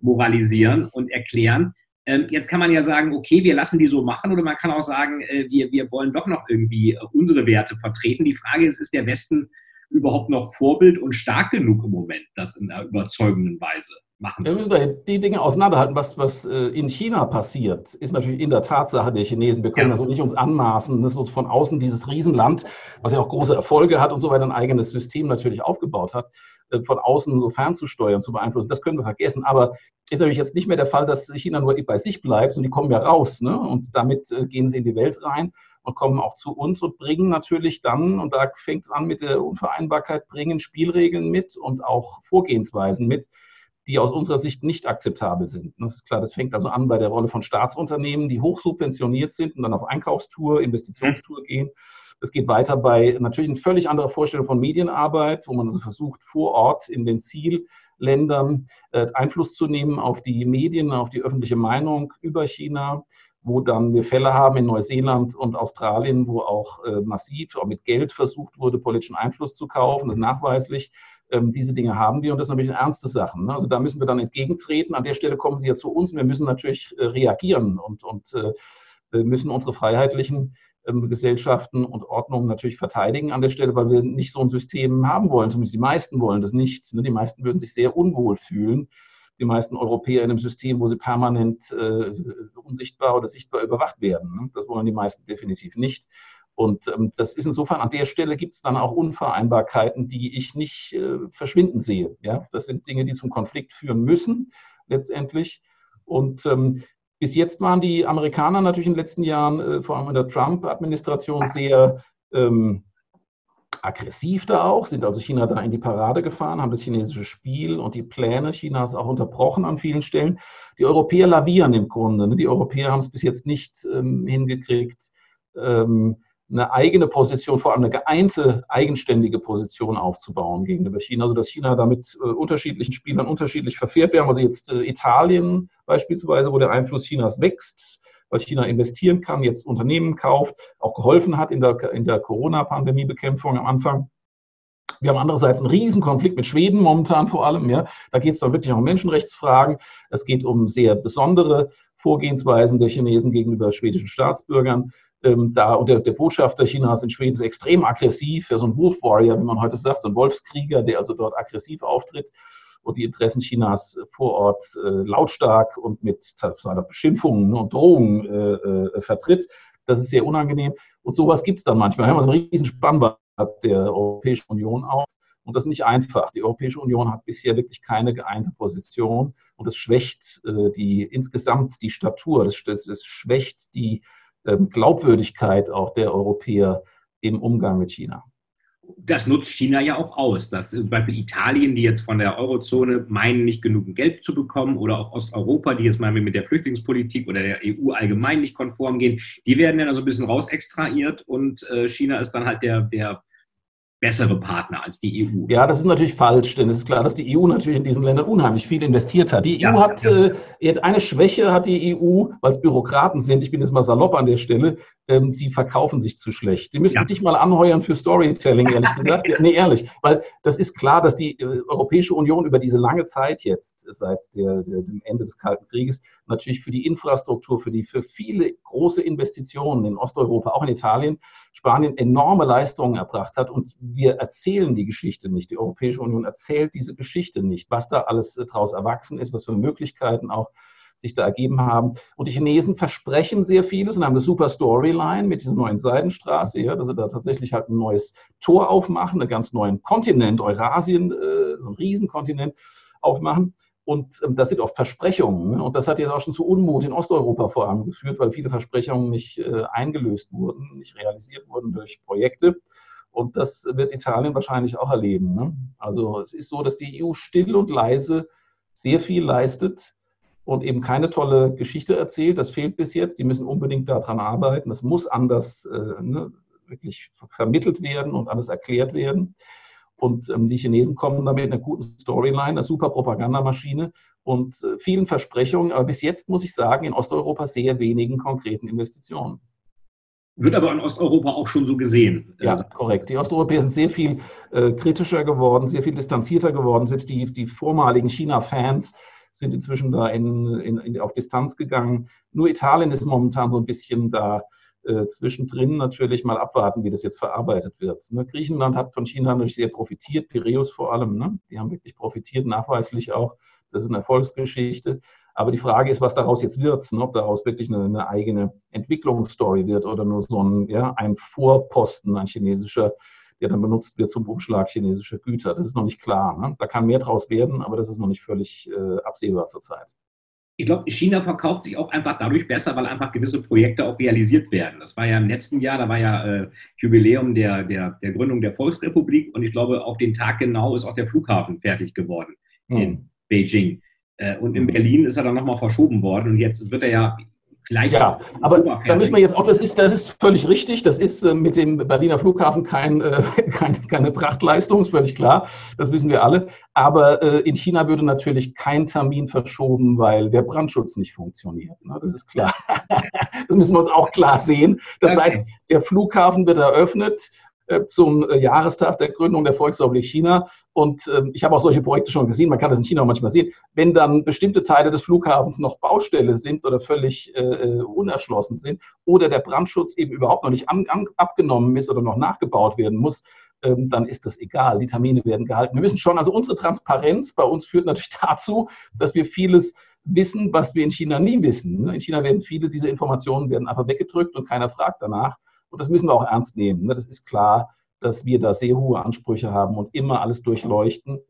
Speaker 2: moralisieren und erklären. Ähm, jetzt kann man ja sagen, okay, wir lassen die so machen, oder man kann auch sagen, äh, wir, wir wollen doch noch irgendwie äh, unsere Werte vertreten. Die Frage ist, ist der Westen überhaupt noch Vorbild und stark genug im Moment, das in einer überzeugenden Weise machen
Speaker 3: zu können? Wir müssen die Dinge auseinanderhalten. Was, was äh, in China passiert, ist natürlich in der Tatsache der Chinesen. Wir können ja. also nicht uns anmaßen, das ist von außen dieses Riesenland, was ja auch große Erfolge hat und so weiter, ein eigenes System natürlich aufgebaut hat äh, von außen so fernzusteuern, zu beeinflussen. Das können wir vergessen. Aber ist natürlich jetzt nicht mehr der Fall, dass China nur bei sich bleibt, sondern die kommen ja raus. Ne? Und damit äh, gehen sie in die Welt rein und kommen auch zu uns und bringen natürlich dann, und da fängt es an mit der Unvereinbarkeit, bringen Spielregeln mit und auch Vorgehensweisen mit, die aus unserer Sicht nicht akzeptabel sind. Das ist klar, das fängt also an bei der Rolle von Staatsunternehmen, die hochsubventioniert sind und dann auf Einkaufstour, Investitionstour gehen. Es geht weiter bei natürlich eine völlig andere Vorstellung von Medienarbeit, wo man also versucht, vor Ort in den Zielländern äh, Einfluss zu nehmen auf die Medien, auf die öffentliche Meinung über China wo dann wir Fälle haben in Neuseeland und Australien, wo auch äh, massiv auch mit Geld versucht wurde, politischen Einfluss zu kaufen. Das ist nachweislich. Ähm, diese Dinge haben wir und das sind natürlich ernste Sachen. Ne? Also da müssen wir dann entgegentreten. An der Stelle kommen Sie ja zu uns und wir müssen natürlich äh, reagieren und, und äh, müssen unsere freiheitlichen ähm, Gesellschaften und Ordnungen natürlich verteidigen an der Stelle, weil wir nicht so ein System haben wollen. Zumindest die meisten wollen das nicht. Ne? Die meisten würden sich sehr unwohl fühlen. Die meisten Europäer in einem System, wo sie permanent äh, unsichtbar oder sichtbar überwacht werden. Ne? Das wollen die meisten definitiv nicht. Und ähm, das ist insofern an der Stelle gibt es dann auch Unvereinbarkeiten, die ich nicht äh, verschwinden sehe. Ja, das sind Dinge, die zum Konflikt führen müssen letztendlich. Und ähm, bis jetzt waren die Amerikaner natürlich in den letzten Jahren, äh, vor allem in der Trump-Administration, sehr ähm, aggressiv da auch, sind also China da in die Parade gefahren, haben das chinesische Spiel und die Pläne Chinas auch unterbrochen an vielen Stellen. Die Europäer lavieren im Grunde. Ne? Die Europäer haben es bis jetzt nicht ähm, hingekriegt, ähm, eine eigene Position, vor allem eine geeinte, eigenständige Position aufzubauen gegenüber China, also dass China damit äh, unterschiedlichen Spielern unterschiedlich verfährt. Wir haben also jetzt äh, Italien beispielsweise, wo der Einfluss Chinas wächst, weil China investieren kann, jetzt Unternehmen kauft, auch geholfen hat in der, in der Corona-Pandemie-Bekämpfung am Anfang. Wir haben andererseits einen Riesenkonflikt mit Schweden momentan vor allem. Ja. Da geht es dann wirklich um Menschenrechtsfragen. Es geht um sehr besondere Vorgehensweisen der Chinesen gegenüber schwedischen Staatsbürgern ähm, da, und der, der, Botschafter Chinas in Schweden ist extrem aggressiv, ja, so ein Wolf Warrior, wie man heute sagt, so ein Wolfskrieger, der also dort aggressiv auftritt und die Interessen Chinas vor Ort äh, lautstark und mit Beschimpfungen und Drohungen äh, äh, vertritt. Das ist sehr unangenehm. Und sowas gibt es dann manchmal. Wir haben also einen riesen Spannband der Europäischen Union auch. Und das ist nicht einfach. Die Europäische Union hat bisher wirklich keine geeinte Position und das schwächt äh, die insgesamt die Statur, das, das, das schwächt die ähm, Glaubwürdigkeit auch der Europäer im Umgang mit China.
Speaker 2: Das nutzt China ja auch aus. Dass zum Beispiel Italien, die jetzt von der Eurozone meinen, nicht genug Geld zu bekommen, oder auch Osteuropa, die jetzt mal mit der Flüchtlingspolitik oder der EU allgemein nicht konform gehen, die werden dann also ein bisschen rausextrahiert und äh, China ist dann halt der, der bessere Partner als die EU.
Speaker 3: Ja, das ist natürlich falsch, denn es ist klar, dass die EU natürlich in diesen Ländern unheimlich viel investiert hat. Die EU ja, hat, ja. Äh, eine Schwäche hat die EU, weil es Bürokraten sind, ich bin jetzt mal salopp an der Stelle, ähm, sie verkaufen sich zu schlecht. Sie müssen ja. dich mal anheuern für Storytelling, ehrlich gesagt. nee, ehrlich, weil das ist klar, dass die äh, Europäische Union über diese lange Zeit jetzt, seit der, der, dem Ende des Kalten Krieges, natürlich für die Infrastruktur, für die, für viele große Investitionen in Osteuropa, auch in Italien, Spanien enorme Leistungen erbracht hat. Und wir erzählen die Geschichte nicht. Die Europäische Union erzählt diese Geschichte nicht, was da alles äh, daraus erwachsen ist, was für Möglichkeiten auch sich da ergeben haben. Und die Chinesen versprechen sehr vieles und haben eine super Storyline mit dieser neuen Seidenstraße, ja, dass sie da tatsächlich halt ein neues Tor aufmachen, einen ganz neuen Kontinent, Eurasien, äh, so ein Riesenkontinent aufmachen. Und ähm, das sind oft Versprechungen. Ne? Und das hat jetzt auch schon zu Unmut in Osteuropa vor allem geführt, weil viele Versprechungen nicht äh, eingelöst wurden, nicht realisiert wurden durch Projekte. Und das wird Italien wahrscheinlich auch erleben. Ne? Also es ist so, dass die EU still und leise sehr viel leistet, und eben keine tolle Geschichte erzählt. Das fehlt bis jetzt. Die müssen unbedingt daran arbeiten. Das muss anders äh, ne, wirklich vermittelt werden und alles erklärt werden. Und ähm, die Chinesen kommen damit in einer guten Storyline, einer super Propagandamaschine und äh, vielen Versprechungen. Aber bis jetzt muss ich sagen, in Osteuropa sehr wenigen konkreten Investitionen.
Speaker 2: Wird aber in Osteuropa auch schon so gesehen.
Speaker 3: Ja, korrekt. Die Osteuropäer sind sehr viel äh, kritischer geworden, sehr viel distanzierter geworden. Selbst die, die vormaligen China-Fans sind inzwischen da in, in, in, auf Distanz gegangen. Nur Italien ist momentan so ein bisschen da äh, zwischendrin natürlich mal abwarten, wie das jetzt verarbeitet wird. Ne? Griechenland hat von China natürlich sehr profitiert, Piräus vor allem. Ne? Die haben wirklich profitiert, nachweislich auch. Das ist eine Erfolgsgeschichte. Aber die Frage ist, was daraus jetzt wird, ne? ob daraus wirklich eine, eine, eigene Entwicklungsstory wird oder nur so ein, ja, ein Vorposten, ein chinesischer der dann benutzt wird zum Umschlag chinesischer Güter. Das ist noch nicht klar. Ne? Da kann mehr draus werden, aber das ist noch nicht völlig äh, absehbar zurzeit.
Speaker 2: Ich glaube, China verkauft sich auch einfach dadurch besser, weil einfach gewisse Projekte auch realisiert werden. Das war ja im letzten Jahr, da war ja äh, Jubiläum der, der, der Gründung der Volksrepublik und ich glaube, auf den Tag genau ist auch der Flughafen fertig geworden hm. in Beijing. Äh, und in hm. Berlin ist er dann nochmal verschoben worden und jetzt wird er ja
Speaker 3: Vielleicht ja, aber da müssen wir jetzt auch, das ist, das ist völlig richtig, das ist äh, mit dem Berliner Flughafen kein, äh, kein, keine Prachtleistung, ist völlig klar, das wissen wir alle. Aber äh, in China würde natürlich kein Termin verschoben, weil der Brandschutz nicht funktioniert. Ne? Das ist klar. das müssen wir uns auch klar sehen. Das okay. heißt, der Flughafen wird eröffnet zum äh, Jahrestag der Gründung der Volksrepublik China. Und ähm, ich habe auch solche Projekte schon gesehen, man kann das in China auch manchmal sehen. Wenn dann bestimmte Teile des Flughafens noch Baustelle sind oder völlig äh, unerschlossen sind oder der Brandschutz eben überhaupt noch nicht abgenommen ist oder noch nachgebaut werden muss, ähm, dann ist das egal. Die Termine werden gehalten. Wir wissen schon, also unsere Transparenz bei uns führt natürlich dazu, dass wir vieles wissen, was wir in China nie wissen. Ne? In China werden viele dieser Informationen werden einfach weggedrückt und keiner fragt danach. Und das müssen wir auch ernst nehmen. Ne? Das ist klar, dass wir da sehr hohe Ansprüche haben und immer alles durchleuchten.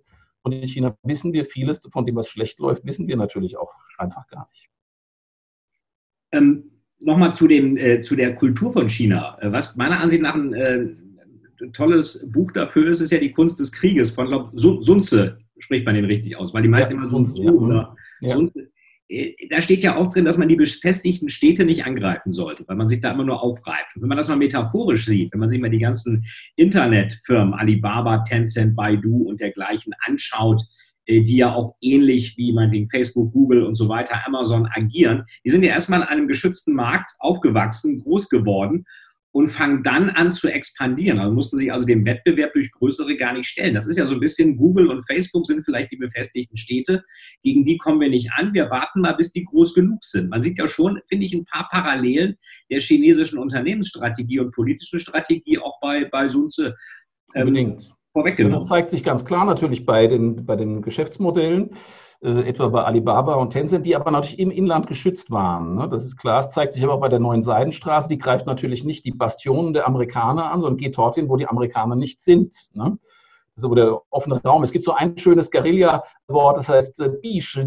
Speaker 3: Und in China wissen wir vieles von dem, was schlecht läuft, wissen wir natürlich auch einfach gar nicht.
Speaker 2: Ähm, Nochmal zu, äh, zu der Kultur von China. Äh, was meiner Ansicht nach ein äh, tolles Buch dafür ist, ist ja die Kunst des Krieges von glaub, Sun Tzu, spricht man den richtig aus, weil die meisten ja, immer Sun Tzu ja. oder ja. Sun Tzu äh, da steht ja auch drin, dass man die befestigten Städte nicht angreifen sollte, weil man sich da immer nur aufreibt. Und wenn man das mal metaphorisch sieht, wenn man sich mal die ganzen Internetfirmen, Alibaba, Tencent, Baidu und dergleichen anschaut, äh, die ja auch ähnlich wie meinetwegen Facebook, Google und so weiter, Amazon agieren, die sind ja erstmal in einem geschützten Markt aufgewachsen, groß geworden und fangen dann an zu expandieren. Also mussten sich also dem Wettbewerb durch größere gar nicht stellen. Das ist ja so ein bisschen Google und Facebook sind vielleicht die befestigten Städte. Gegen die kommen wir nicht an. Wir warten mal, bis die groß genug sind. Man sieht ja schon, finde ich, ein paar Parallelen der chinesischen Unternehmensstrategie und politischen Strategie auch bei, bei Sunze.
Speaker 3: Ähm, Unbedingt. Vorweggenommen. Das zeigt sich ganz klar natürlich bei den, bei den Geschäftsmodellen äh, etwa bei Alibaba und Tencent, die aber natürlich im Inland geschützt waren. Ne? Das ist klar. Es zeigt sich aber auch bei der neuen Seidenstraße. Die greift natürlich nicht die Bastionen der Amerikaner an, sondern geht dorthin, wo die Amerikaner nicht sind. Ne? so der offene Raum. Es gibt so ein schönes Guerilla-Wort, das heißt äh, Bish,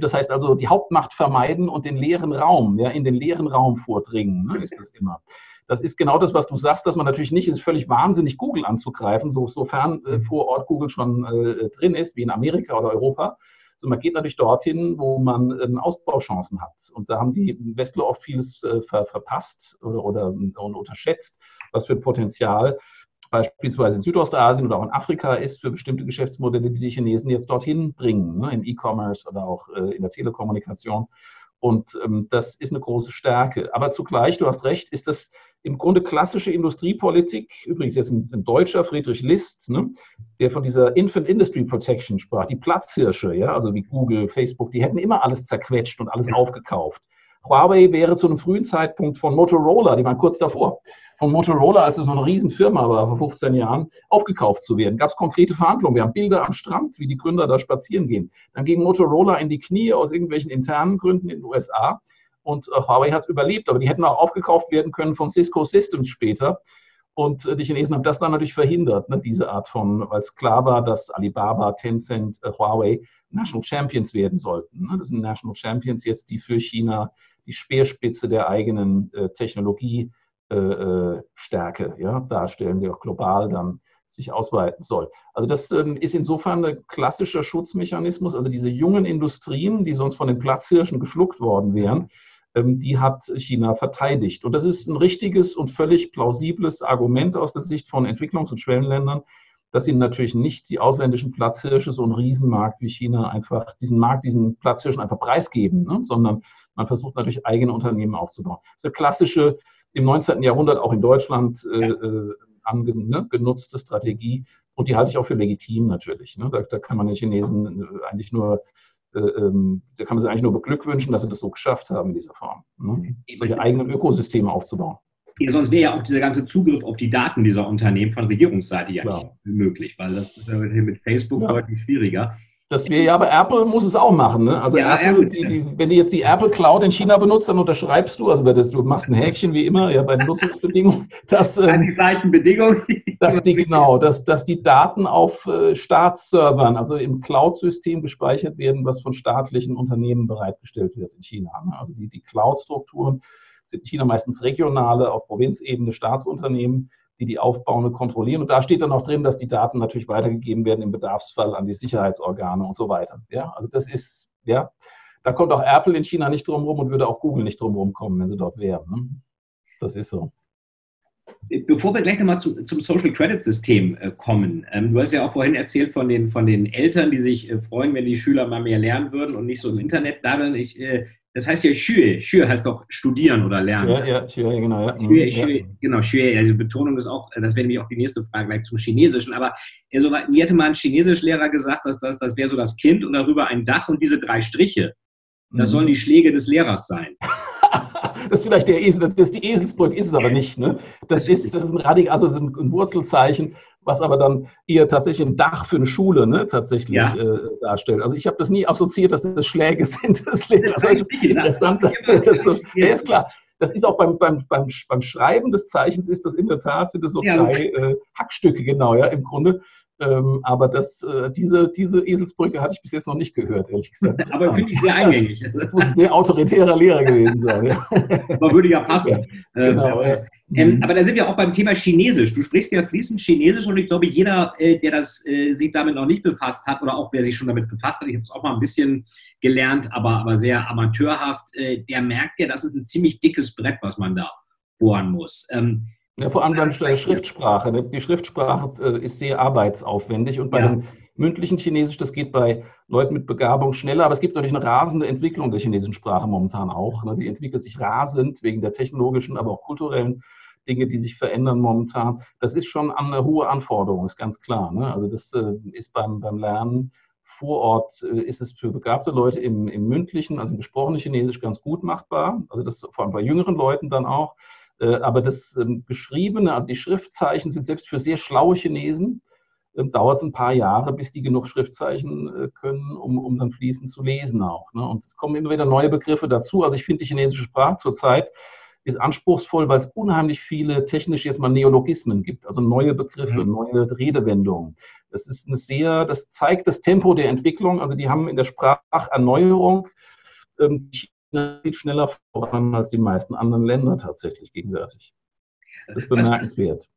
Speaker 3: das heißt also die Hauptmacht vermeiden und den leeren Raum, ja, in den leeren Raum vordringen, ne, ist das immer. Das ist genau das, was du sagst, dass man natürlich nicht, es ist völlig wahnsinnig, Google anzugreifen, so, sofern äh, vor Ort Google schon äh, drin ist, wie in Amerika oder Europa. So, man geht natürlich dorthin, wo man ähm, Ausbauchancen hat. Und da haben die Westler oft vieles äh, ver verpasst oder, oder und unterschätzt, was für ein Potenzial beispielsweise in Südostasien oder auch in Afrika ist für bestimmte Geschäftsmodelle, die die Chinesen jetzt dorthin bringen, ne, im E-Commerce oder auch äh, in der Telekommunikation. Und ähm, das ist eine große Stärke. Aber zugleich, du hast recht, ist das im Grunde klassische Industriepolitik, übrigens jetzt ein, ein Deutscher, Friedrich List, ne, der von dieser Infant Industry Protection sprach, die Platzhirsche, ja, also wie Google, Facebook, die hätten immer alles zerquetscht und alles aufgekauft. Huawei wäre zu einem frühen Zeitpunkt von Motorola, die waren kurz davor, von Motorola, als es noch eine Riesenfirma war vor 15 Jahren, aufgekauft zu werden. Gab es konkrete Verhandlungen. Wir haben Bilder am Strand, wie die Gründer da spazieren gehen. Dann ging Motorola in die Knie aus irgendwelchen internen Gründen in den USA und äh, Huawei hat es überlebt, aber die hätten auch aufgekauft werden können von Cisco Systems später. Und äh, die Chinesen haben das dann natürlich verhindert, ne, diese Art von, weil es klar war, dass Alibaba, Tencent, äh, Huawei National Champions werden sollten. Ne? Das sind National Champions jetzt, die für China die Speerspitze der eigenen äh, Technologiestärke äh, äh ja, darstellen, die auch global dann sich ausweiten soll. Also das ähm, ist insofern ein klassischer Schutzmechanismus. Also diese jungen Industrien, die sonst von den Platzhirschen geschluckt worden wären, die hat China verteidigt. Und das ist ein richtiges und völlig plausibles Argument aus der Sicht von Entwicklungs- und Schwellenländern, dass ihnen natürlich nicht die ausländischen Platzhirsche so einen Riesenmarkt wie China einfach, diesen Markt, diesen Platzhirschen einfach preisgeben, ne? sondern man versucht natürlich eigene Unternehmen aufzubauen. Das ist eine klassische, im 19. Jahrhundert auch in Deutschland äh, äh angenutzte ne, Strategie und die halte ich auch für legitim natürlich. Ne? Da, da, kann man den Chinesen äh, eigentlich nur äh, ähm, da kann man sich eigentlich nur beglückwünschen, dass sie das so geschafft haben in dieser Form, ne? solche eigenen Ökosysteme aufzubauen.
Speaker 2: Sonst wäre ja auch dieser ganze Zugriff auf die Daten dieser Unternehmen von Regierungsseite ja Klar. nicht möglich, weil das ist ja mit Facebook ja. deutlich schwieriger.
Speaker 3: Das wäre ja, aber Apple muss es auch machen. Ne? Also ja, Apple, die, die, wenn du jetzt die Apple Cloud in China benutzt, dann unterschreibst du, also das, du machst ein Häkchen wie immer, ja bei den Nutzungsbedingungen, dass ähm,
Speaker 2: die Seitenbedingungen,
Speaker 3: dass die genau, dass, dass die Daten auf äh, Staatsservern, also im Cloud-System gespeichert werden, was von staatlichen Unternehmen bereitgestellt wird in China. Ne? Also die, die Cloud-Strukturen sind in China meistens regionale, auf Provinzebene Staatsunternehmen die die aufbauen und kontrollieren. Und da steht dann auch drin, dass die Daten natürlich weitergegeben werden im Bedarfsfall an die Sicherheitsorgane und so weiter. Ja, also das ist, ja, da kommt auch Apple in China nicht drum rum und würde auch Google nicht drum rum kommen, wenn sie dort wären. Ne? Das ist so.
Speaker 2: Bevor wir gleich nochmal zu, zum Social Credit System äh, kommen, ähm, du hast ja auch vorhin erzählt von den, von den Eltern, die sich äh, freuen, wenn die Schüler mal mehr lernen würden und nicht so im Internet daddeln. Ich äh, das heißt ja Schue. Schue heißt doch studieren oder lernen.
Speaker 3: Ja, ja, Schue, genau. Ja.
Speaker 2: Schue, mhm, Schue, ja. Genau, Schue. Also Betonung ist auch, das wäre nämlich auch die nächste Frage gleich zum Chinesischen. Aber also, mir hätte mal ein Chinesischlehrer gesagt, dass das, das wäre so das Kind und darüber ein Dach und diese drei Striche. Das mhm. sollen die Schläge des Lehrers sein.
Speaker 3: das ist vielleicht der Esel, das ist die Eselsbrücke, ist es aber nicht. Ne? Das, ist, das ist ein radikal, also ein Wurzelzeichen, was aber dann eher tatsächlich ein Dach für eine Schule ne, tatsächlich ja. äh, darstellt. Also ich habe das nie assoziiert, dass das Schläge sind des Lehrers. Das ist interessant, dass das so, ja, ist klar. Das ist auch beim, beim, beim, beim Schreiben des Zeichens ist das in der Tat, sind das so ja, drei äh, Hackstücke, genau, ja, im Grunde. Ähm, aber das, äh, diese, diese Eselsbrücke hatte ich bis jetzt noch nicht gehört, ehrlich gesagt.
Speaker 2: aber finde ich sehr eingängig.
Speaker 3: Das muss ein sehr autoritärer Lehrer gewesen sein. Ja.
Speaker 2: Aber würde ja passen. Genau, ähm, ähm, mhm. aber da sind wir auch beim Thema Chinesisch. Du sprichst ja fließend Chinesisch und ich glaube, jeder, äh, der das, äh, sich damit noch nicht befasst hat oder auch wer sich schon damit befasst hat, ich habe es auch mal ein bisschen gelernt, aber, aber sehr amateurhaft, äh, der merkt ja, das ist ein ziemlich dickes Brett, was man da bohren muss. Ähm,
Speaker 3: ja, vor allem beim Schriftsprache. Ne? Die Schriftsprache äh, ist sehr arbeitsaufwendig und bei ja. dem mündlichen Chinesisch, das geht bei Leuten mit Begabung schneller, aber es gibt natürlich eine rasende Entwicklung der chinesischen Sprache momentan auch. Ne? Die entwickelt sich rasend wegen der technologischen, aber auch kulturellen Dinge, die sich verändern momentan. Das ist schon eine hohe Anforderung, ist ganz klar. Ne? Also das äh, ist beim, beim Lernen vor Ort, äh, ist es für begabte Leute im, im mündlichen, also im gesprochenen Chinesisch ganz gut machbar. Also das vor allem bei jüngeren Leuten dann auch. Äh, aber das ähm, Geschriebene, also die Schriftzeichen sind selbst für sehr schlaue Chinesen, ähm, dauert es ein paar Jahre, bis die genug Schriftzeichen äh, können, um, um dann fließend zu lesen auch. Ne? Und es kommen immer wieder neue Begriffe dazu. Also ich finde die chinesische Sprache zurzeit ist anspruchsvoll, weil es unheimlich viele technische jetzt mal Neologismen gibt, also neue Begriffe, mhm. neue Redewendungen. Das ist eine sehr, das zeigt das Tempo der Entwicklung. Also die haben in der Spracherneuerung ähm, viel schneller voran als die meisten anderen Länder tatsächlich gegenwärtig. Das ist bemerkenswert.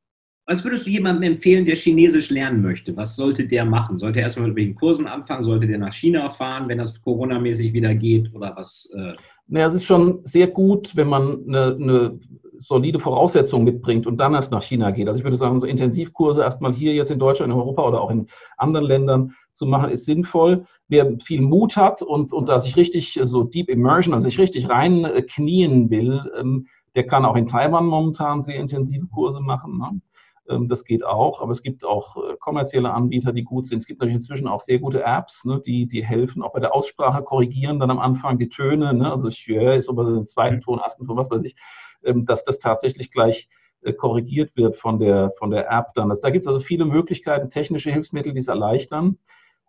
Speaker 2: Was würdest du jemandem empfehlen, der Chinesisch lernen möchte? Was sollte der machen? Sollte er erstmal mit wegen Kursen anfangen? Sollte der nach China fahren, wenn das Corona-mäßig wieder geht? Oder was? Äh
Speaker 3: naja, es ist schon sehr gut, wenn man eine, eine, solide Voraussetzung mitbringt und dann erst nach China geht. Also ich würde sagen, so Intensivkurse erstmal hier jetzt in Deutschland, in Europa oder auch in anderen Ländern zu machen, ist sinnvoll. Wer viel Mut hat und, und da sich richtig so Deep Immersion, also sich richtig rein äh, knien will, ähm, der kann auch in Taiwan momentan sehr intensive Kurse machen. Ne? Ähm, das geht auch, aber es gibt auch äh, kommerzielle Anbieter, die gut sind. Es gibt natürlich inzwischen auch sehr gute Apps, ne, die, die helfen, auch bei der Aussprache korrigieren dann am Anfang die Töne, ne, also Schwer ist aber den zweiten Ton, ersten Ton, was weiß ich, ähm, dass das tatsächlich gleich äh, korrigiert wird von der, von der App dann. Das, da gibt es also viele Möglichkeiten, technische Hilfsmittel, die es erleichtern.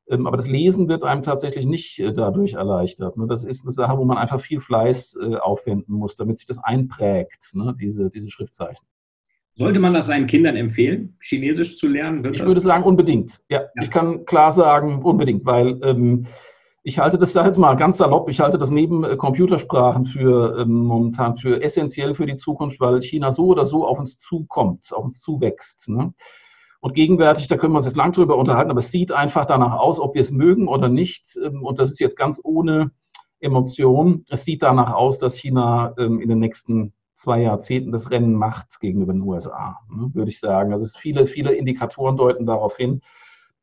Speaker 3: Ähm, aber das Lesen wird einem tatsächlich nicht äh, dadurch erleichtert. Ne. Das ist eine Sache, wo man einfach viel Fleiß aufwenden muss, damit sich das einprägt, ne, diese, diese Schriftzeichen.
Speaker 2: Sollte man das seinen Kindern empfehlen, Chinesisch zu lernen?
Speaker 3: Ich würde sagen, unbedingt. Ja, ja, ich kann klar sagen, unbedingt, weil ähm, ich halte das, sag jetzt mal ganz salopp, ich halte das neben äh, Computersprachen für ähm, momentan für essentiell für die Zukunft, weil China so oder so auf uns zukommt, auf uns zuwächst. Ne? Und gegenwärtig, da können wir uns jetzt lang drüber unterhalten, aber es sieht einfach danach aus, ob wir es mögen oder nicht. Ähm, und das ist jetzt ganz ohne Emotion. Es sieht danach aus, dass China ähm, in den nächsten zwei Jahrzehnten das Rennen macht gegenüber den USA, ne, würde ich sagen. Also es viele, viele Indikatoren deuten darauf hin,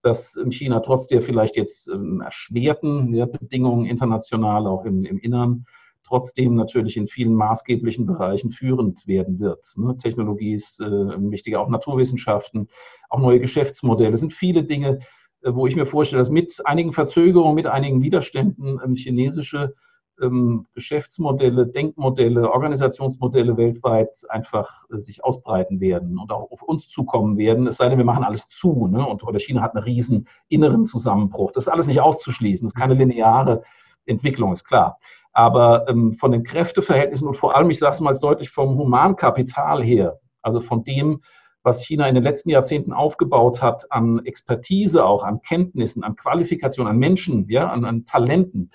Speaker 3: dass China trotz der vielleicht jetzt ähm, erschwerten ja, Bedingungen international, auch im, im Innern, trotzdem natürlich in vielen maßgeblichen Bereichen führend werden wird. Ne? Technologie ist äh, wichtig, auch Naturwissenschaften, auch neue Geschäftsmodelle. Es sind viele Dinge, äh, wo ich mir vorstelle, dass mit einigen Verzögerungen, mit einigen Widerständen ähm, chinesische ähm, Geschäftsmodelle, Denkmodelle, Organisationsmodelle weltweit einfach äh, sich ausbreiten werden und auch auf uns zukommen werden. Es sei denn, wir machen alles zu. Ne? Und, oder China hat einen riesen inneren Zusammenbruch. Das ist alles nicht auszuschließen. Das ist keine lineare Entwicklung, ist klar. Aber ähm, von den Kräfteverhältnissen und vor allem, ich sage es mal deutlich, vom Humankapital her, also von dem, was China in den letzten Jahrzehnten aufgebaut hat an Expertise, auch an Kenntnissen, an Qualifikation, an Menschen, ja, an, an Talenten,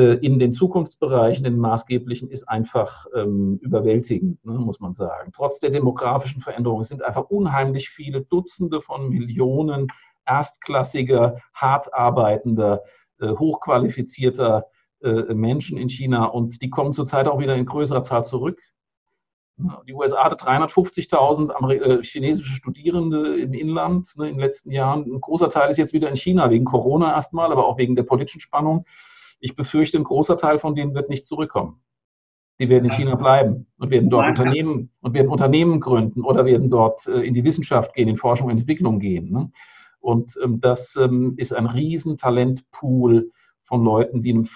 Speaker 3: in den Zukunftsbereichen, den maßgeblichen, ist einfach ähm, überwältigend, ne, muss man sagen. Trotz der demografischen Veränderungen sind einfach unheimlich viele Dutzende von Millionen erstklassiger, hart arbeitender, äh, hochqualifizierter äh, Menschen in China und die kommen zurzeit auch wieder in größerer Zahl zurück. Die USA hatte 350.000 äh, chinesische Studierende im Inland ne, in den letzten Jahren. Ein großer Teil ist jetzt wieder in China, wegen Corona erstmal, aber auch wegen der politischen Spannung ich befürchte, ein großer Teil von denen wird nicht zurückkommen. Die werden in China bleiben und werden dort Unternehmen und werden Unternehmen gründen oder werden dort äh, in die Wissenschaft gehen, in Forschung und Entwicklung gehen. Ne? Und ähm, das ähm, ist ein Riesentalentpool von Leuten, die einem,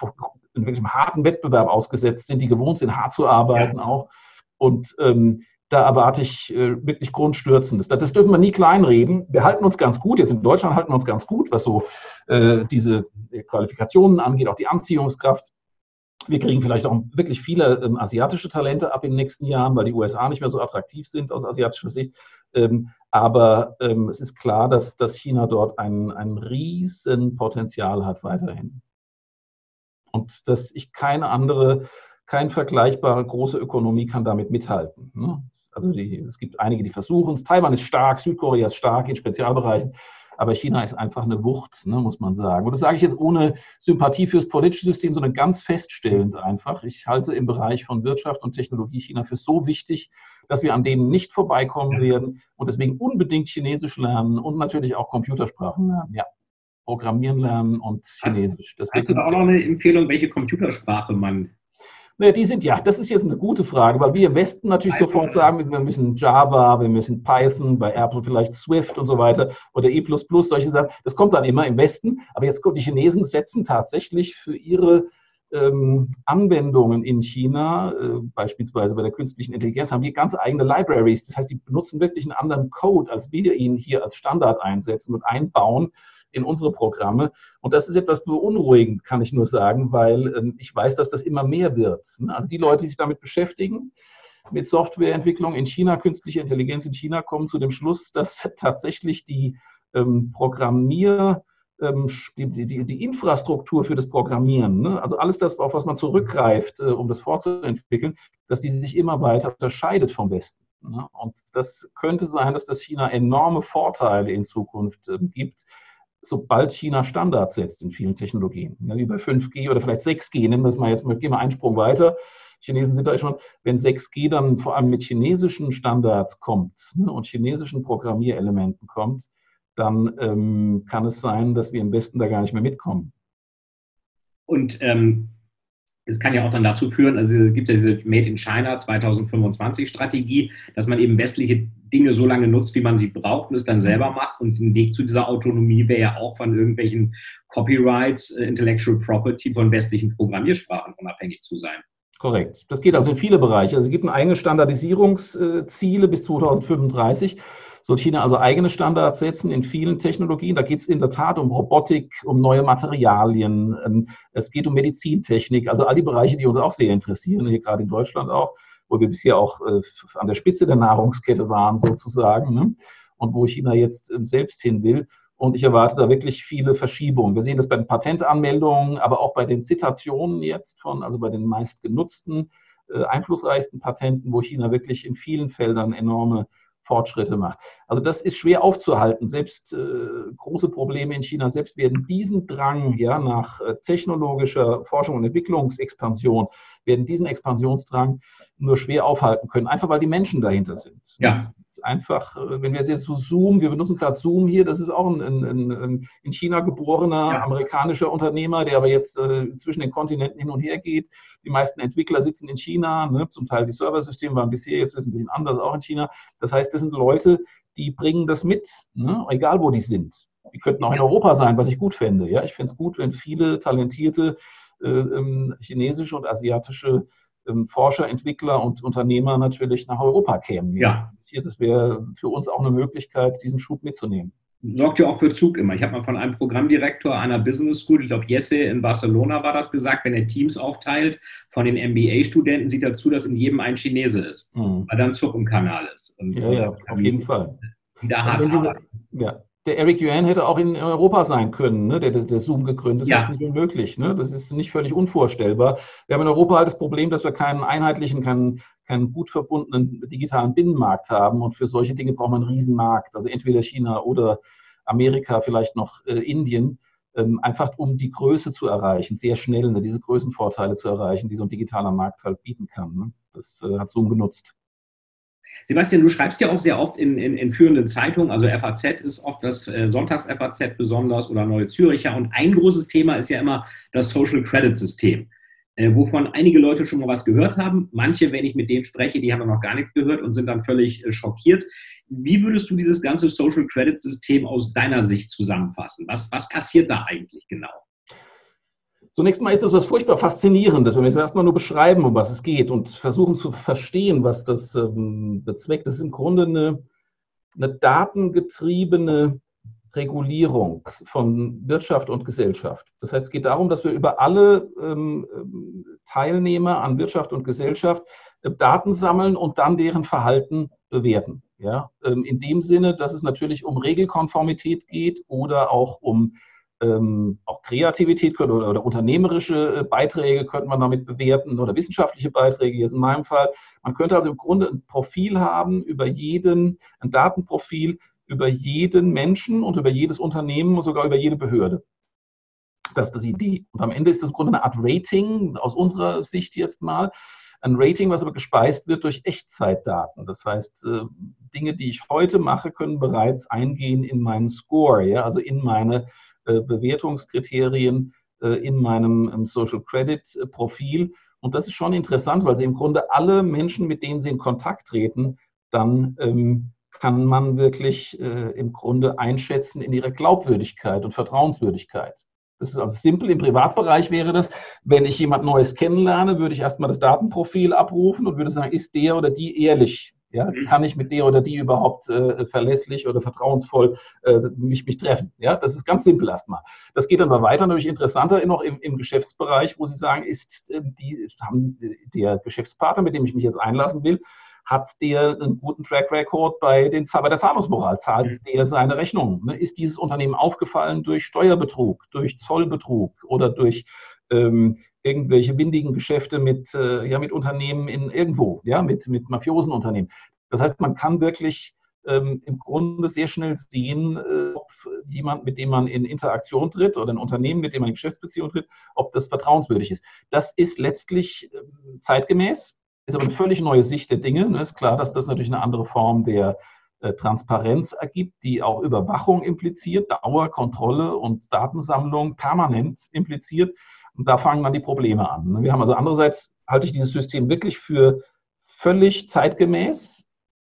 Speaker 3: in wirklich harten Wettbewerb ausgesetzt sind, die gewohnt sind, hart zu arbeiten ja. auch. Und ähm, da erwarte ich äh, wirklich Grundstürzendes. Das, das, dürfen wir nie kleinreden. Wir halten uns ganz gut, jetzt in Deutschland halten wir uns ganz gut, was so äh, diese Qualifikationen angeht, auch die Anziehungskraft. Wir kriegen vielleicht auch wirklich viele ähm, asiatische Talente ab in den nächsten Jahren, weil die USA nicht mehr so attraktiv sind aus asiatischer Sicht. Ähm, aber ähm, es ist klar, dass, dass China dort ein, ein riesen Potenzial hat weiterhin. Und dass ich keine andere, keine vergleichbare große Ökonomie kann damit mithalten. Ne? Also die, es gibt einige, die versuchen es. Taiwan ist stark, Südkorea ist stark in Spezialbereichen. Aber China ist einfach eine Wucht, ne, muss man sagen. Und das sage ich jetzt ohne Sympathie fürs politische System, sondern ganz feststellend einfach. Ich halte im Bereich von Wirtschaft und Technologie China für so wichtig, dass wir an denen nicht vorbeikommen werden und deswegen unbedingt Chinesisch lernen und natürlich auch Computersprachen lernen. Ja, Programmieren lernen und Chinesisch.
Speaker 2: Das hast du da auch noch eine Empfehlung, welche Computersprache man
Speaker 3: naja, die sind ja, das ist jetzt eine gute Frage, weil wir im Westen natürlich Python. sofort sagen, wir müssen Java, wir müssen Python, bei Apple vielleicht Swift und so weiter oder E, solche Sachen. Das kommt dann immer im Westen. Aber jetzt kommt, die Chinesen setzen tatsächlich für ihre ähm, Anwendungen in China, äh, beispielsweise bei der künstlichen Intelligenz, haben die ganz eigene Libraries. Das heißt, die benutzen wirklich einen anderen Code, als wir ihn hier als Standard einsetzen und einbauen in unsere Programme. Und das ist etwas beunruhigend, kann ich nur sagen, weil ähm, ich weiß, dass das immer mehr wird. Ne? Also die Leute, die sich damit beschäftigen, mit Softwareentwicklung in China, künstliche Intelligenz in China, kommen zu dem Schluss, dass tatsächlich die ähm, Programmier- ähm, die, Infrastruktur für das Programmieren, ne? also alles das, auf was man zurückgreift, äh, um das vorzuentwickeln, dass die sich immer weiter unterscheidet vom Westen. Ne? Und das könnte sein, dass das China enorme Vorteile in Zukunft gibt, sobald China Standards setzt in vielen Technologien, ja, wie bei 5G oder vielleicht 6G, nehmen wir es mal jetzt, gehen wir einen Sprung weiter. Chinesen sind da schon, wenn 6G dann vor allem mit chinesischen Standards kommt ne, und chinesischen Programmierelementen kommt, dann ähm, kann es sein, dass wir im Westen da gar nicht mehr mitkommen.
Speaker 2: Und ähm, es kann ja auch dann dazu führen, also es gibt ja diese Made in China 2025 Strategie, dass man eben westliche Dinge so lange nutzt, wie man sie braucht und es dann selber macht. Und ein Weg zu dieser Autonomie wäre ja auch von irgendwelchen Copyrights, äh, Intellectual Property von westlichen Programmiersprachen unabhängig zu sein.
Speaker 3: Korrekt. Das geht also in viele Bereiche. Also es gibt eigene Standardisierungsziele bis 2035 soll China also eigene Standards setzen in vielen Technologien. Da geht es in der Tat um Robotik, um neue Materialien, ähm, es geht um Medizintechnik, also all die Bereiche, die uns auch sehr interessieren, hier gerade in Deutschland auch, wo wir bisher auch äh, an der Spitze der Nahrungskette waren sozusagen ne? und wo China jetzt ähm, selbst hin will. Und ich erwarte da wirklich viele Verschiebungen. Wir sehen das bei den Patentanmeldungen, aber auch bei den Zitationen jetzt von, also bei den meistgenutzten, äh, einflussreichsten Patenten, wo China wirklich in vielen Feldern enorme Fortschritte macht. Also das ist schwer aufzuhalten. Selbst äh, große Probleme in China selbst werden diesen Drang ja, nach äh, technologischer Forschung und Entwicklungsexpansion, werden diesen Expansionsdrang nur schwer aufhalten können, einfach weil die Menschen dahinter sind. Ja einfach, äh, wenn wir jetzt so Zoom, wir benutzen gerade Zoom hier, das ist auch ein, ein, ein in China geborener ja. amerikanischer Unternehmer, der aber jetzt äh, zwischen den Kontinenten hin und her geht. Die meisten Entwickler sitzen in China, ne? zum Teil die Serversysteme waren bisher jetzt ein bisschen anders, auch in China. Das heißt, das sind Leute, die bringen das mit, ne? egal wo die sind. Die könnten auch in Europa sein, was ich gut fände. Ja? Ich fände es gut, wenn viele talentierte äh, ähm, chinesische und asiatische ähm, Forscher, Entwickler und Unternehmer natürlich nach Europa kämen. Ja. Das wäre für uns auch eine Möglichkeit, diesen Schub mitzunehmen.
Speaker 2: Sorgt ja auch für Zug immer. Ich habe mal von einem Programmdirektor einer Business School, ich glaube Jesse in Barcelona war das gesagt, wenn er Teams aufteilt von den MBA-Studenten, sieht er zu, dass in jedem ein Chinese ist, mhm. weil dann Zug im Kanal ist.
Speaker 3: Und, ja, ja, auf jeden Fall. Wieder hart diese, ja, der Eric Yuan hätte auch in Europa sein können, ne? der, der Zoom gegründet hat. Das ist nicht unmöglich. Ne? Das ist nicht völlig unvorstellbar. Wir haben in Europa halt das Problem, dass wir keinen einheitlichen, keinen, keinen gut verbundenen digitalen Binnenmarkt haben. Und für solche Dinge braucht man einen Riesenmarkt. Also entweder China oder Amerika, vielleicht noch äh, Indien. Ähm, einfach um die Größe zu erreichen, sehr schnell ne, diese Größenvorteile zu erreichen, die so ein digitaler Markt halt bieten kann. Ne? Das äh, hat Zoom genutzt.
Speaker 4: Sebastian, du schreibst ja auch sehr oft in, in, in führenden Zeitungen, also FAZ ist oft das äh, Sonntags-FAZ besonders oder Neue Züricher. Und ein großes Thema ist ja immer das Social Credit System, äh, wovon einige Leute schon mal was gehört haben. Manche, wenn ich mit denen spreche, die haben noch gar nichts gehört und sind dann völlig äh, schockiert. Wie würdest du dieses ganze Social Credit System aus deiner Sicht zusammenfassen? Was, was passiert da eigentlich genau?
Speaker 3: Zunächst mal ist das was furchtbar Faszinierendes, wenn wir es erstmal nur beschreiben, um was es geht und versuchen zu verstehen, was das ähm, bezweckt. Das ist im Grunde eine, eine datengetriebene Regulierung von Wirtschaft und Gesellschaft. Das heißt, es geht darum, dass wir über alle ähm, Teilnehmer an Wirtschaft und Gesellschaft äh, Daten sammeln und dann deren Verhalten bewerten. Ja? Ähm, in dem Sinne, dass es natürlich um Regelkonformität geht oder auch um ähm, auch Kreativität können oder, oder, unternehmerische äh, Beiträge könnte man damit bewerten oder wissenschaftliche Beiträge, jetzt in meinem Fall. Man könnte also im Grunde ein Profil haben über jeden, ein Datenprofil über jeden Menschen und über jedes Unternehmen und sogar über jede Behörde. Das ist die Idee. Und am Ende ist das im Grunde eine Art Rating, aus unserer Sicht jetzt mal, ein Rating, was aber gespeist wird durch Echtzeitdaten. Das heißt, äh, Dinge, die ich heute mache, können bereits eingehen in meinen Score, ja, also in meine Bewertungskriterien äh, in meinem Social Credit äh, Profil. Und das ist schon interessant, weil sie im Grunde alle Menschen, mit denen sie in Kontakt treten, dann ähm, kann man wirklich äh, im Grunde einschätzen in ihrer Glaubwürdigkeit und Vertrauenswürdigkeit. Das ist also simpel. Im Privatbereich wäre das, wenn ich jemand Neues kennenlerne, würde ich erstmal das Datenprofil abrufen und würde sagen, ist der oder die ehrlich ja, mhm. kann ich mit der oder die überhaupt äh, verlässlich oder vertrauensvoll äh, mich, mich treffen? Ja, das ist ganz simpel erstmal. Das geht dann aber weiter, natürlich interessanter noch im, im Geschäftsbereich, wo Sie sagen, ist äh, die, haben der Geschäftspartner, mit dem ich mich jetzt einlassen will, hat der einen guten Track Record bei, den, bei der Zahlungsmoral? Zahlt mhm. der seine Rechnungen? Ne? Ist dieses Unternehmen aufgefallen durch Steuerbetrug, durch Zollbetrug oder durch ähm, irgendwelche windigen Geschäfte mit, äh, ja, mit Unternehmen in irgendwo, ja, mit, mit mafiosen. Das heißt, man kann wirklich ähm, im Grunde sehr schnell sehen, äh, ob jemand, mit dem man in Interaktion tritt oder ein Unternehmen, mit dem man in Geschäftsbeziehung tritt, ob das vertrauenswürdig ist. Das ist letztlich äh, zeitgemäß, ist aber eine völlig neue Sicht der Dinge. Ne? Ist klar, dass das natürlich eine andere Form der äh, Transparenz ergibt, die auch Überwachung impliziert, Dauerkontrolle und Datensammlung permanent impliziert. Und da fangen dann die Probleme an. Wir haben also andererseits halte ich dieses System wirklich für völlig zeitgemäß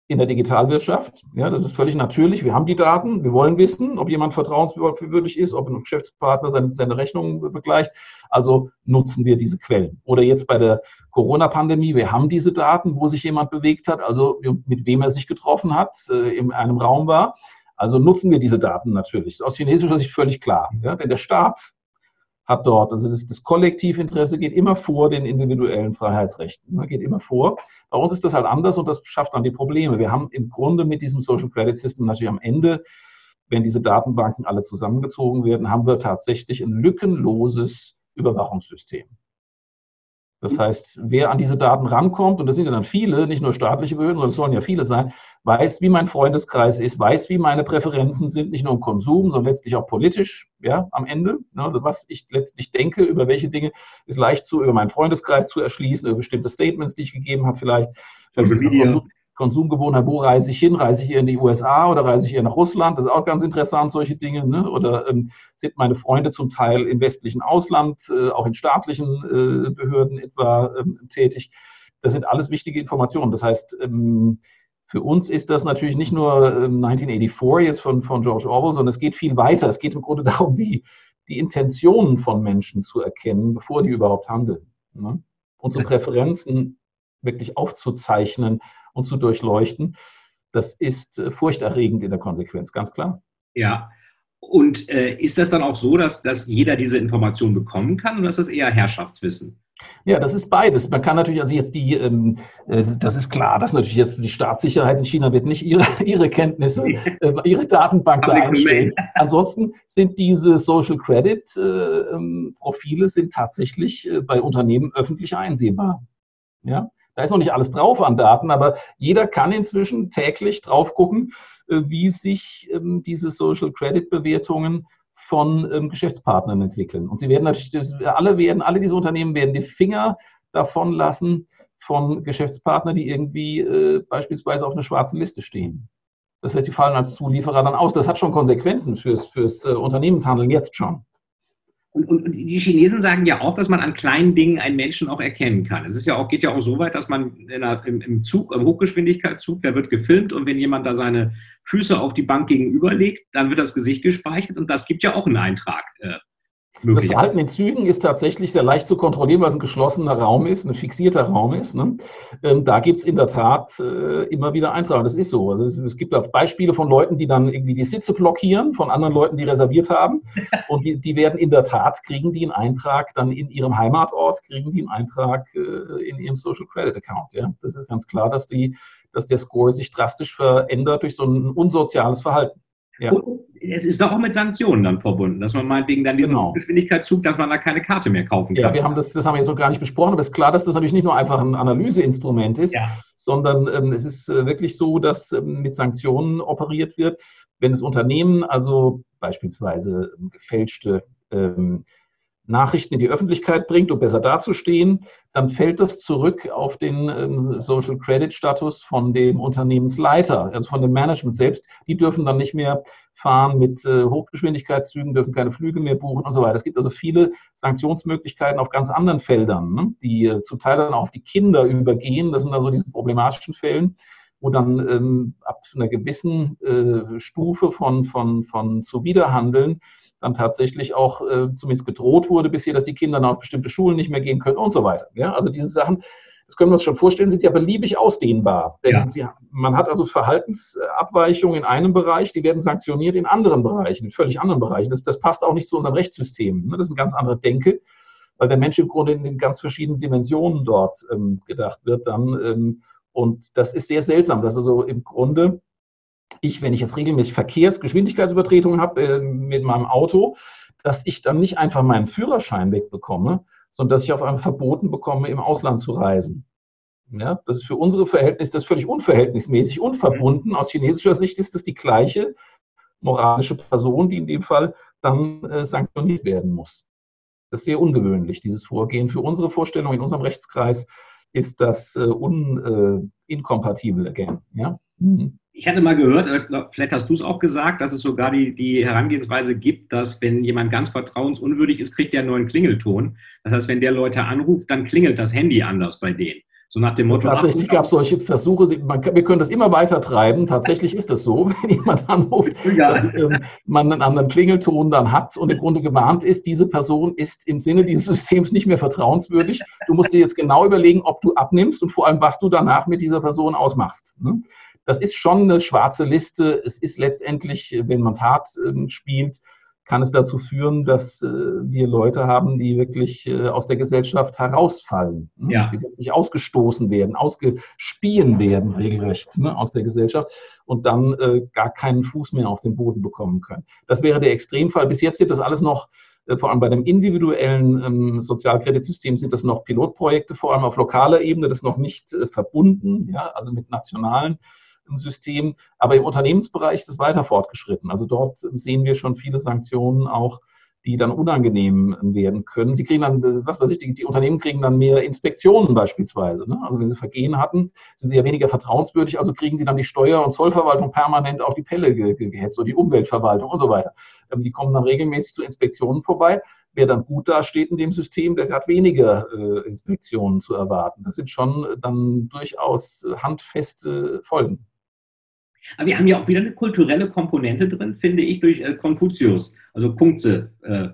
Speaker 3: in der Digitalwirtschaft. Ja, das ist völlig natürlich. Wir haben die Daten. Wir wollen wissen, ob jemand vertrauenswürdig ist, ob ein Geschäftspartner seine, seine Rechnungen begleicht. Also nutzen wir diese Quellen. Oder jetzt bei der Corona-Pandemie. Wir haben diese Daten, wo sich jemand bewegt hat, also mit wem er sich getroffen hat, äh, in einem Raum war. Also nutzen wir diese Daten natürlich. Aus chinesischer Sicht völlig klar. Ja, denn der Staat hat dort. Also das, das Kollektivinteresse geht immer vor den individuellen Freiheitsrechten, ne, geht immer vor. Bei uns ist das halt anders und das schafft dann die Probleme. Wir haben im Grunde mit diesem Social Credit System natürlich am Ende, wenn diese Datenbanken alle zusammengezogen werden, haben wir tatsächlich ein lückenloses Überwachungssystem. Das heißt, wer an diese Daten rankommt, und das sind ja dann viele, nicht nur staatliche Behörden, sondern es sollen ja viele sein, weiß, wie mein Freundeskreis ist, weiß, wie meine Präferenzen sind, nicht nur im Konsum, sondern letztlich auch politisch, ja, am Ende. Ne, also was ich letztlich denke, über welche Dinge ist leicht zu, über meinen Freundeskreis zu erschließen, über bestimmte Statements, die ich gegeben habe, vielleicht. Konsum, Konsumgewohnheit, wo reise ich hin? Reise ich eher in die USA oder reise ich eher nach Russland? Das ist auch ganz interessant, solche Dinge. Ne? Oder ähm, sind meine Freunde zum Teil im westlichen Ausland, äh, auch in staatlichen äh, Behörden etwa ähm, tätig? Das sind alles wichtige Informationen. Das heißt, ähm, für uns ist das natürlich nicht nur 1984 ähm, jetzt von, von George Orwell, sondern es geht viel weiter. Es geht im Grunde darum, die, die Intentionen von Menschen zu erkennen, bevor die überhaupt handeln. Ne? Unsere Präferenzen wirklich aufzuzeichnen und zu durchleuchten. Das ist äh, furchterregend in der Konsequenz, ganz klar.
Speaker 4: Ja. Und äh, ist das dann auch so, dass, dass jeder diese Information bekommen kann oder ist das eher Herrschaftswissen?
Speaker 3: Ja, das ist beides. Man kann natürlich, also jetzt die, ähm, äh, das ist klar, dass natürlich jetzt die Staatssicherheit in China wird nicht ihre, ihre Kenntnisse, äh, ihre Datenbank da einstellen. Ansonsten sind diese Social Credit äh, ähm, Profile sind tatsächlich äh, bei Unternehmen öffentlich einsehbar. Ja, da ist noch nicht alles drauf an Daten, aber jeder kann inzwischen täglich drauf gucken, äh, wie sich ähm, diese Social Credit Bewertungen von ähm, Geschäftspartnern entwickeln. Und sie werden natürlich, alle werden, alle diese Unternehmen werden die Finger davon lassen, von Geschäftspartnern, die irgendwie äh, beispielsweise auf einer schwarzen Liste stehen. Das heißt, die fallen als Zulieferer dann aus. Das hat schon Konsequenzen fürs, fürs äh, Unternehmenshandeln jetzt schon.
Speaker 2: Und, und, und, die Chinesen sagen ja auch, dass man an kleinen Dingen einen Menschen auch erkennen kann. Es ist ja auch, geht ja auch so weit, dass man einer, im, im, Zug, im Hochgeschwindigkeitszug, der wird gefilmt und wenn jemand da seine Füße auf die Bank gegenüberlegt, dann wird das Gesicht gespeichert und das gibt ja auch einen Eintrag. Äh,
Speaker 3: das Verhalten in Zügen ist tatsächlich sehr leicht zu kontrollieren, weil es ein geschlossener Raum ist, ein fixierter Raum ist. Ne? Ähm, da gibt es in der Tat äh, immer wieder Eintrag. Das ist so. Also es, es, gibt Beispiele von Leuten, die dann irgendwie die Sitze blockieren, von anderen Leuten, die reserviert haben. Und die, die werden in der Tat, kriegen die einen Eintrag dann in ihrem Heimatort, kriegen die einen Eintrag äh, in ihrem Social Credit Account. Ja? Das ist ganz klar, dass, die, dass der Score sich drastisch verändert durch so ein unsoziales Verhalten.
Speaker 2: Ja. Und es ist doch auch mit Sanktionen dann verbunden, dass man meinetwegen dann diesen genau. Geschwindigkeitszug, dass man da keine Karte mehr kaufen kann.
Speaker 3: Ja, wir haben das, das haben wir jetzt noch gar nicht besprochen, aber es ist klar, dass das natürlich nicht nur einfach ein Analyseinstrument ist, ja. sondern ähm, es ist äh, wirklich so, dass ähm, mit Sanktionen operiert wird. Wenn das Unternehmen also beispielsweise ähm, gefälschte ähm, Nachrichten in die Öffentlichkeit bringt, um besser dazustehen, dann fällt das zurück auf den ähm, Social Credit Status von dem Unternehmensleiter, also von dem Management selbst. Die dürfen dann nicht mehr fahren mit äh, Hochgeschwindigkeitszügen, dürfen keine Flüge mehr buchen und so weiter. Es gibt also viele Sanktionsmöglichkeiten auf ganz anderen Feldern, ne, die äh, zum Teil dann auch auf die Kinder übergehen. Das sind also diese problematischen Fällen wo dann ähm, ab einer gewissen äh, Stufe von, von, von Zuwiderhandeln dann tatsächlich auch äh, zumindest gedroht wurde bisher, dass die Kinder dann auf bestimmte Schulen nicht mehr gehen können und so weiter. Ja? Also diese Sachen, das können wir uns schon vorstellen, sind ja beliebig ausdehnbar. Denn ja. sie, man hat also Verhaltensabweichungen in einem Bereich, die werden sanktioniert in anderen Bereichen, in völlig anderen Bereichen. Das, das passt auch nicht zu unserem Rechtssystem. Ne? Das ist eine ganz andere Denke, weil der Mensch im Grunde in ganz verschiedenen Dimensionen dort ähm, gedacht wird dann. Ähm, und das ist sehr seltsam, dass also im Grunde ich, wenn ich jetzt regelmäßig Verkehrsgeschwindigkeitsübertretungen habe äh, mit meinem Auto, dass ich dann nicht einfach meinen Führerschein wegbekomme, sondern dass ich auf einmal verboten bekomme, im Ausland zu reisen. Ja, das ist für unsere Verhältnisse das völlig unverhältnismäßig, unverbunden. Aus chinesischer Sicht ist das die gleiche moralische Person, die in dem Fall dann äh, sanktioniert werden muss. Das ist sehr ungewöhnlich, dieses Vorgehen. Für unsere Vorstellung in unserem Rechtskreis ist das äh, un, äh, again. Ja?
Speaker 2: Mhm. Ich hatte mal gehört, äh, vielleicht hast du es auch gesagt, dass es sogar die, die Herangehensweise gibt, dass wenn jemand ganz vertrauensunwürdig ist, kriegt der einen neuen Klingelton. Das heißt, wenn der Leute anruft, dann klingelt das Handy anders bei denen.
Speaker 3: So nach dem Motto. Tatsächlich gab es solche Versuche, man, wir können das immer weiter treiben. Tatsächlich ist es so, wenn jemand anruft, ja. dass ähm, man einen anderen Klingelton dann hat und im Grunde gewarnt ist, diese Person ist im Sinne dieses Systems nicht mehr vertrauenswürdig. Du musst dir jetzt genau überlegen, ob du abnimmst und vor allem, was du danach mit dieser Person ausmachst. Ne? Das ist schon eine schwarze Liste. Es ist letztendlich, wenn man es hart äh, spielt, kann es dazu führen, dass äh, wir Leute haben, die wirklich äh, aus der Gesellschaft herausfallen, ne? ja. die wirklich ausgestoßen werden, ausgespien werden regelrecht ne? aus der Gesellschaft und dann äh, gar keinen Fuß mehr auf den Boden bekommen können. Das wäre der Extremfall. Bis jetzt wird das alles noch äh, vor allem bei dem individuellen ähm, Sozialkreditsystem sind das noch Pilotprojekte, vor allem auf lokaler Ebene, das ist noch nicht äh, verbunden, ja, also mit nationalen System. Aber im Unternehmensbereich ist es weiter fortgeschritten. Also dort sehen wir schon viele Sanktionen auch, die dann unangenehm werden können. Sie kriegen dann, was weiß ich, die, die Unternehmen kriegen dann mehr Inspektionen beispielsweise. Ne? Also wenn sie Vergehen hatten, sind sie ja weniger vertrauenswürdig, also kriegen sie dann die Steuer- und Zollverwaltung permanent auf die Pelle ge gehetzt oder die Umweltverwaltung und so weiter. Ähm, die kommen dann regelmäßig zu Inspektionen vorbei. Wer dann gut dasteht in dem System, der hat weniger äh, Inspektionen zu erwarten. Das sind schon dann durchaus handfeste Folgen.
Speaker 2: Aber wir haben ja auch wieder eine kulturelle Komponente drin, finde ich, durch äh, Konfuzius. Also Kungze äh,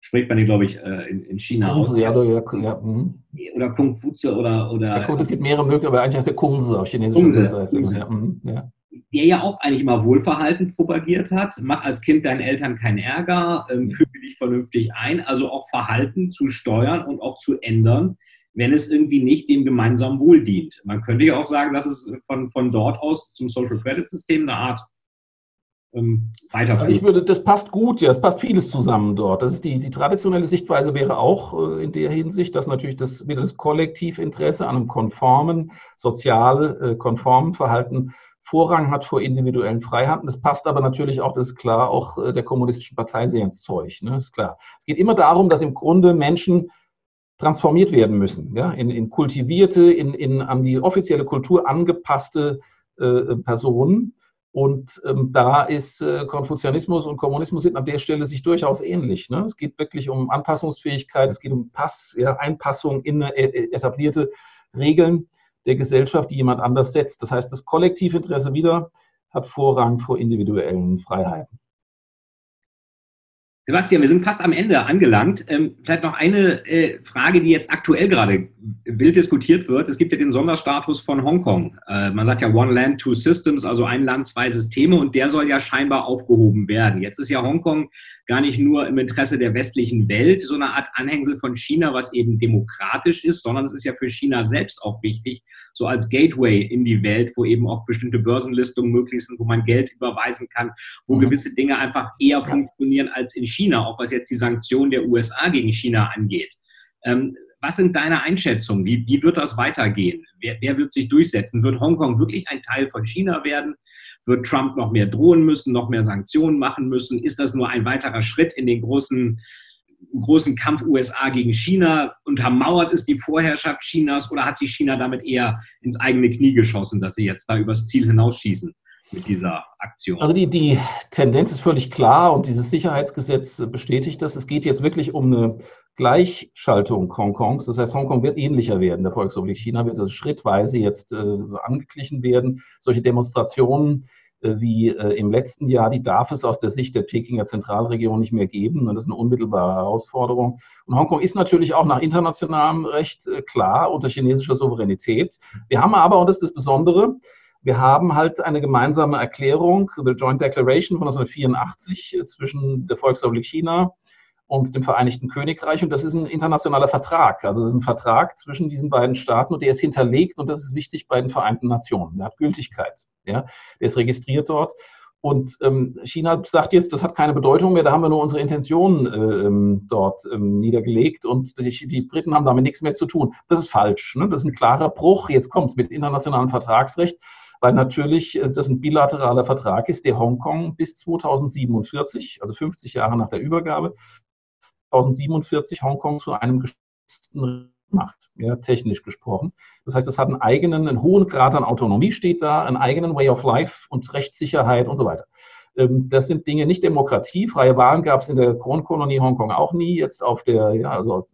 Speaker 2: spricht man, glaube ich, äh, in, in, China aus. Ja, ja, ja, hm. oder Kungfuze oder. oder
Speaker 3: ja, es gibt mehrere Möglichkeiten, aber eigentlich heißt der Kungse auf chinesischer Seite. Ja,
Speaker 2: hm, ja. Der ja auch eigentlich immer Wohlverhalten propagiert hat. Mach als Kind deinen Eltern keinen Ärger, ähm, füge dich vernünftig ein. Also auch Verhalten zu steuern und auch zu ändern, wenn es irgendwie nicht dem gemeinsamen Wohl dient. Man könnte ja auch sagen, dass es von, von dort aus zum Social Credit System eine Art
Speaker 3: ähm. Also ich würde, das passt gut, ja, es passt vieles zusammen dort. Das ist die, die traditionelle Sichtweise wäre auch äh, in der Hinsicht, dass natürlich das, wieder das Kollektivinteresse an einem konformen, sozial äh, konformen Verhalten Vorrang hat vor individuellen Freiheiten. Das passt aber natürlich auch, das ist klar, auch äh, der kommunistischen Partei sehr ins Zeug. Ne? Ist klar. Es geht immer darum, dass im Grunde Menschen transformiert werden müssen, ja, in, in kultivierte, in, in an die offizielle Kultur angepasste äh, Personen. Und ähm, da ist äh, Konfuzianismus und Kommunismus sind an der Stelle sich durchaus ähnlich. Ne? Es geht wirklich um Anpassungsfähigkeit, es geht um Pass, ja, Einpassung in äh, etablierte Regeln der Gesellschaft, die jemand anders setzt. Das heißt, das Kollektivinteresse wieder hat Vorrang vor individuellen Freiheiten.
Speaker 2: Sebastian, wir sind fast am Ende angelangt. Ähm, vielleicht noch eine äh, Frage, die jetzt aktuell gerade wild diskutiert wird. Es gibt ja den Sonderstatus von Hongkong. Äh, man sagt ja One Land, Two Systems, also ein Land, zwei Systeme und der soll ja scheinbar aufgehoben werden. Jetzt ist ja Hongkong gar nicht nur im Interesse der westlichen Welt so eine Art Anhängsel von China, was eben demokratisch ist, sondern es ist ja für China selbst auch wichtig, so als Gateway in die Welt, wo eben auch bestimmte Börsenlistungen möglich sind, wo man Geld überweisen kann, wo mhm. gewisse Dinge einfach eher funktionieren als in China, auch was jetzt die Sanktionen der USA gegen China angeht. Ähm, was sind deine Einschätzungen? Wie, wie wird das weitergehen? Wer, wer wird sich durchsetzen? Wird Hongkong wirklich ein Teil von China werden? Wird Trump noch mehr drohen müssen, noch mehr Sanktionen machen müssen? Ist das nur ein weiterer Schritt in den großen, großen Kampf USA gegen China? Untermauert es die Vorherrschaft Chinas oder hat sich China damit eher ins eigene Knie geschossen, dass sie jetzt da übers Ziel hinausschießen? mit dieser Aktion?
Speaker 3: Also die, die Tendenz ist völlig klar und dieses Sicherheitsgesetz bestätigt das. Es geht jetzt wirklich um eine Gleichschaltung Hongkongs. Das heißt, Hongkong wird ähnlicher werden. Der Volksrepublik China wird also schrittweise jetzt äh, angeglichen werden. Solche Demonstrationen wie äh, im letzten Jahr, die darf es aus der Sicht der Pekinger Zentralregierung nicht mehr geben. Und das ist eine unmittelbare Herausforderung. Und Hongkong ist natürlich auch nach internationalem Recht äh, klar unter chinesischer Souveränität. Wir haben aber, und das ist das Besondere, wir haben halt eine gemeinsame Erklärung, the Joint Declaration von 1984 äh, zwischen der Volksrepublik China und dem Vereinigten Königreich. Und das ist ein internationaler Vertrag. Also das ist ein Vertrag zwischen diesen beiden Staaten und der ist hinterlegt und das ist wichtig bei den Vereinten Nationen. Der hat Gültigkeit. Ja? Der ist registriert dort. Und ähm, China sagt jetzt, das hat keine Bedeutung mehr, da haben wir nur unsere Intentionen äh, ähm, dort ähm, niedergelegt und die, die, Briten haben damit nichts mehr zu tun. Das ist falsch. Ne? Das ist ein klarer Bruch. Jetzt kommt es mit internationalem Vertragsrecht, weil natürlich äh, das ein bilateraler Vertrag ist, der Hongkong bis 2047, also 50 Jahre nach der Übergabe, 2047 Hongkong zu einem geschützten macht, ja, technisch gesprochen. Das heißt, es hat einen eigenen, einen hohen Grad an Autonomie steht da, einen eigenen Way of Life und Rechtssicherheit und so weiter. Ähm, das sind Dinge, nicht Demokratie. Freie Wahlen gab es in der Kronkolonie Hongkong auch nie. Jetzt auf der, ja, also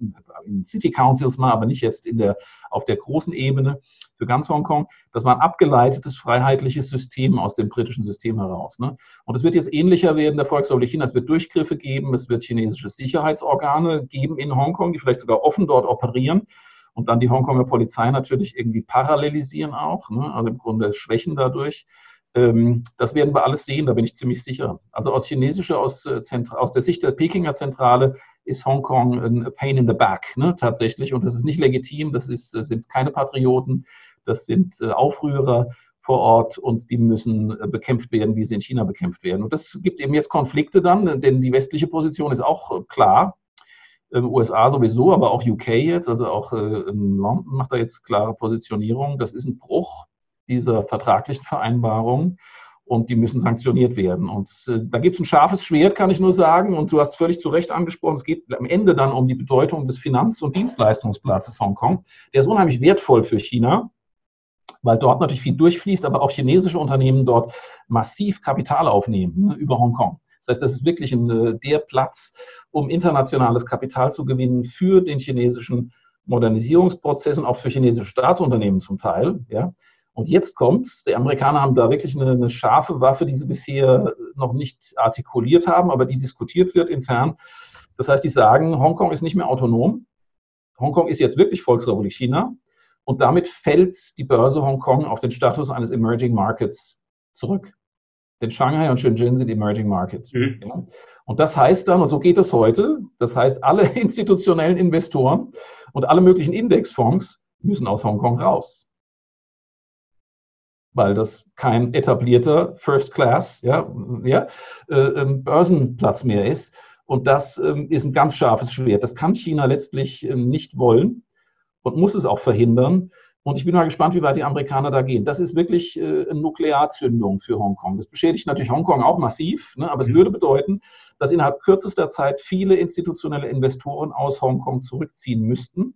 Speaker 3: in City Councils mal, aber nicht jetzt in der, auf der großen Ebene für ganz Hongkong. Das war ein abgeleitetes freiheitliches System aus dem britischen System heraus. Ne? Und es wird jetzt ähnlicher werden der Volksrepublik China. Es wird Durchgriffe geben, es wird chinesische Sicherheitsorgane geben in Hongkong, die vielleicht sogar offen dort operieren und dann die Hongkonger Polizei natürlich irgendwie parallelisieren auch, ne? also im Grunde schwächen dadurch. Ähm, das werden wir alles sehen, da bin ich ziemlich sicher. Also aus chinesischer, aus, äh, aus der Sicht der Pekinger Zentrale ist Hongkong ein Pain in the Back, ne, tatsächlich. Und das ist nicht legitim, das ist, sind keine Patrioten, das sind äh, Aufrührer vor Ort und die müssen äh, bekämpft werden, wie sie in China bekämpft werden. Und das gibt eben jetzt Konflikte dann, denn die westliche Position ist auch äh, klar. Ähm, USA sowieso, aber auch UK jetzt, also auch London macht da jetzt klare Positionierung. Das ist ein Bruch dieser vertraglichen Vereinbarung und die müssen sanktioniert werden. Und da gibt es ein scharfes Schwert, kann ich nur sagen. Und du hast völlig zu Recht angesprochen, es geht am Ende dann um die Bedeutung des Finanz- und Dienstleistungsplatzes Hongkong. Der ist unheimlich wertvoll für China weil dort natürlich viel durchfließt, aber auch chinesische Unternehmen dort massiv Kapital aufnehmen ne, über Hongkong. Das heißt, das ist wirklich ein, äh, der Platz, um internationales Kapital zu gewinnen für den chinesischen Modernisierungsprozess und auch für chinesische Staatsunternehmen zum Teil. Ja. Und jetzt kommt's. Die Amerikaner haben da wirklich eine, eine, scharfe Waffe, die sie bisher noch nicht artikuliert haben, aber die diskutiert wird intern. Das heißt, die sagen, Hongkong ist nicht mehr autonom. Hongkong ist jetzt wirklich Volksrepublik China. Und damit fällt die Börse Hongkong auf den Status eines Emerging Markets zurück. Denn Shanghai und Shenzhen sind Emerging Markets. Mhm. Ja. Und das heißt dann, und so geht es heute, das heißt, alle institutionellen Investoren und alle möglichen Indexfonds müssen aus Hongkong raus. Weil das kein etablierter First Class ja, ja, äh, ähm, Börsenplatz mehr ist. Und das ähm, ist ein ganz scharfes Schwert. Das kann China letztlich ähm, nicht wollen und muss es auch verhindern. Und ich bin mal gespannt, wie weit die Amerikaner da gehen. Das ist wirklich äh, eine Nuklearzündung für Hongkong. Das beschädigt natürlich Hongkong auch massiv, ne? aber es mhm. würde bedeuten, dass innerhalb kürzester Zeit viele institutionelle Investoren aus Hongkong zurückziehen müssten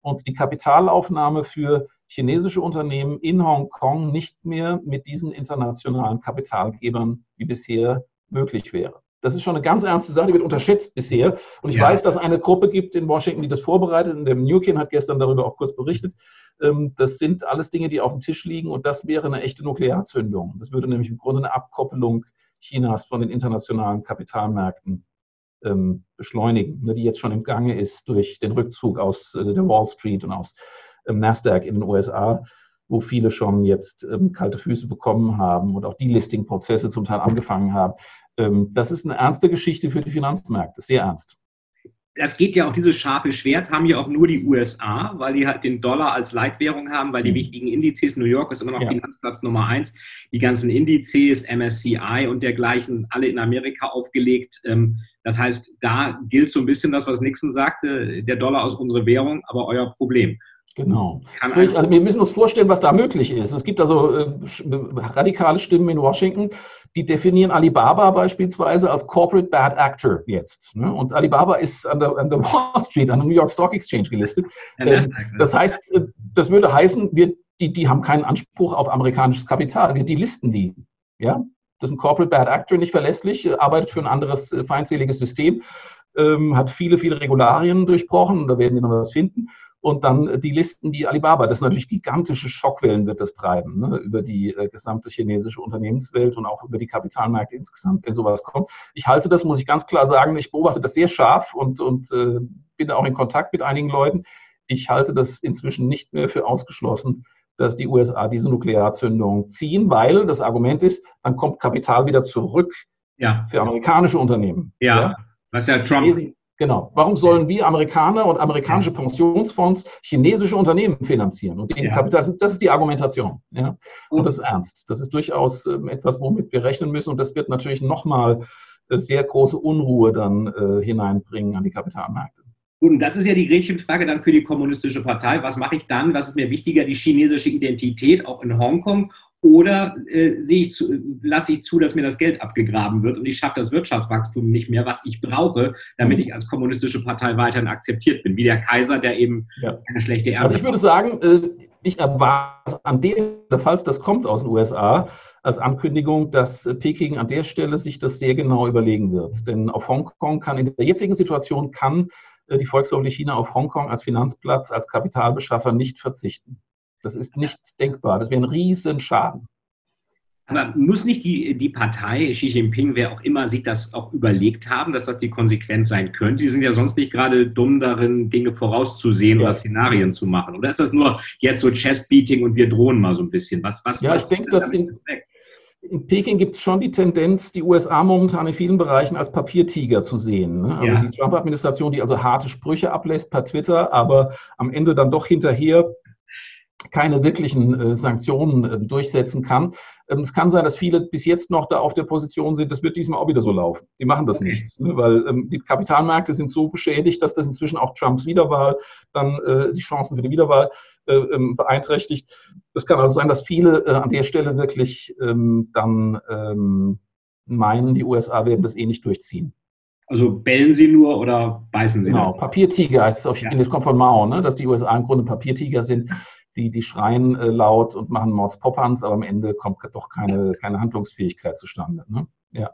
Speaker 3: und die Kapitalaufnahme für chinesische Unternehmen in Hongkong nicht mehr mit diesen internationalen Kapitalgebern wie bisher möglich wäre. Das ist schon eine ganz ernste Sache, die wird unterschätzt bisher. Und ich ja. weiß, dass eine Gruppe gibt in Washington, die das vorbereitet. Und der Newkin hat gestern darüber auch kurz berichtet. Ähm, das sind alles Dinge, die auf dem Tisch liegen. Und das wäre eine echte Nuklearzündung. Das würde nämlich im Grunde eine Abkoppelung Chinas von den internationalen Kapitalmärkten ähm, beschleunigen, ne, die jetzt schon im Gange ist durch den Rückzug aus äh, der Wall Street und aus ähm, Nasdaq in den USA wo viele schon jetzt ähm, kalte Füße bekommen haben und auch die Listing-Prozesse zum Teil angefangen haben. Ähm, das ist eine ernste Geschichte für die Finanzmärkte, sehr ernst.
Speaker 2: Das geht ja auch, dieses scharfe Schwert haben ja auch nur die USA, weil die halt den Dollar als Leitwährung haben, weil die mhm. wichtigen Indizes, New York ist immer noch ja. Finanzplatz Nummer eins, die ganzen Indizes, MSCI und dergleichen, alle in Amerika aufgelegt. Ähm, das heißt, da gilt so ein bisschen das, was Nixon sagte, der Dollar ist unsere Währung, aber euer Problem.
Speaker 3: Genau. Also wir müssen uns vorstellen, was da möglich ist. Es gibt also äh, radikale Stimmen in Washington, die definieren Alibaba beispielsweise als Corporate Bad Actor jetzt. Ne? Und Alibaba ist an der, an der, Wall Street, an der New York Stock Exchange gelistet. Ähm, das heißt, äh, das würde heißen, wir, die, die haben keinen Anspruch auf amerikanisches Kapital. Wir delisten die. Ja? Das ist ein Corporate Bad Actor, nicht verlässlich, äh, arbeitet für ein anderes äh, feindseliges System, ähm, hat viele, viele Regularien durchbrochen. Da werden wir noch was finden und dann die Listen, die Alibaba, das ist natürlich gigantische Schockwellen wird das treiben, ne, über die äh, gesamte chinesische Unternehmenswelt und auch über die Kapitalmärkte insgesamt, wenn sowas kommt. Ich halte das, muss ich ganz klar sagen, ich beobachte das sehr scharf und, und äh, bin auch in Kontakt mit einigen Leuten. Ich halte das inzwischen nicht mehr für ausgeschlossen, dass die USA diese Nuklearzündung ziehen, weil das Argument ist, dann kommt Kapital wieder zurück ja. für amerikanische Unternehmen.
Speaker 2: Ja, ja. was ja Trump
Speaker 3: Genau. Warum sollen wir Amerikaner und amerikanische Pensionsfonds chinesische Unternehmen finanzieren und ja. Kapital? Das ist, das ist, die Argumentation. Ja? Und das ist ernst. Das ist durchaus ähm, etwas, womit wir rechnen müssen. Und das wird natürlich nochmal äh, sehr große Unruhe dann äh, hineinbringen an die Kapitalmärkte.
Speaker 2: Und das ist ja die Gretchenfrage dann für die kommunistische Partei. Was mache ich dann? Was ist mir wichtiger, die chinesische Identität auch in Hongkong oder äh, sehe ich zu, lasse ich zu, dass mir das Geld abgegraben wird und ich schaffe das Wirtschaftswachstum nicht mehr, was ich brauche, damit ich als kommunistische Partei weiterhin akzeptiert bin, wie der Kaiser, der eben ja. eine schlechte
Speaker 3: Ernte Also ich würde sagen, äh, ich erwarte an dem, falls das kommt aus den USA, als Ankündigung, dass Peking an der Stelle sich das sehr genau überlegen wird. Denn auf Hongkong kann in der jetzigen Situation kann äh, die Volksrepublik China auf Hongkong als Finanzplatz, als Kapitalbeschaffer nicht verzichten. Das ist nicht denkbar. Das wäre ein Riesenschaden.
Speaker 2: Aber muss nicht die, die Partei, Xi Jinping, wer auch immer, sich das auch überlegt haben, dass das die Konsequenz sein könnte? Die sind ja sonst nicht gerade dumm darin, Dinge vorauszusehen ja. oder Szenarien zu machen. Oder ist das nur jetzt so Chess-Beating und wir drohen mal so ein bisschen? Was, was,
Speaker 3: ja, ich denke, dass in, in, Peking gibt es schon die Tendenz, die USA momentan in vielen Bereichen als Papiertiger zu sehen. Ne? Also ja. die Trump-Administration, die also harte Sprüche ablässt per Twitter, aber am Ende dann doch hinterher keine wirklichen äh, Sanktionen äh, durchsetzen kann. Ähm, es kann sein, dass viele bis jetzt noch da auf der Position sind, das wird diesmal auch wieder so laufen. Die machen das nicht, ne? weil ähm, die Kapitalmärkte sind so beschädigt, dass das inzwischen auch Trumps Wiederwahl dann äh, die Chancen für die Wiederwahl äh, ähm, beeinträchtigt. Es kann also sein, dass viele an der Stelle wirklich ähm, dann ähm, meinen, die USA werden das eh nicht durchziehen.
Speaker 2: Also bellen sie nur oder beißen sie?
Speaker 3: Genau, Papiertiger heißt es auf ja. das kommt von Mao, ne? dass die USA im Grunde Papiertiger sind die, die schreien äh, laut und machen Mords Pophans, aber am Ende kommt doch keine, keine Handlungsfähigkeit zustande. Ne?
Speaker 2: Ja.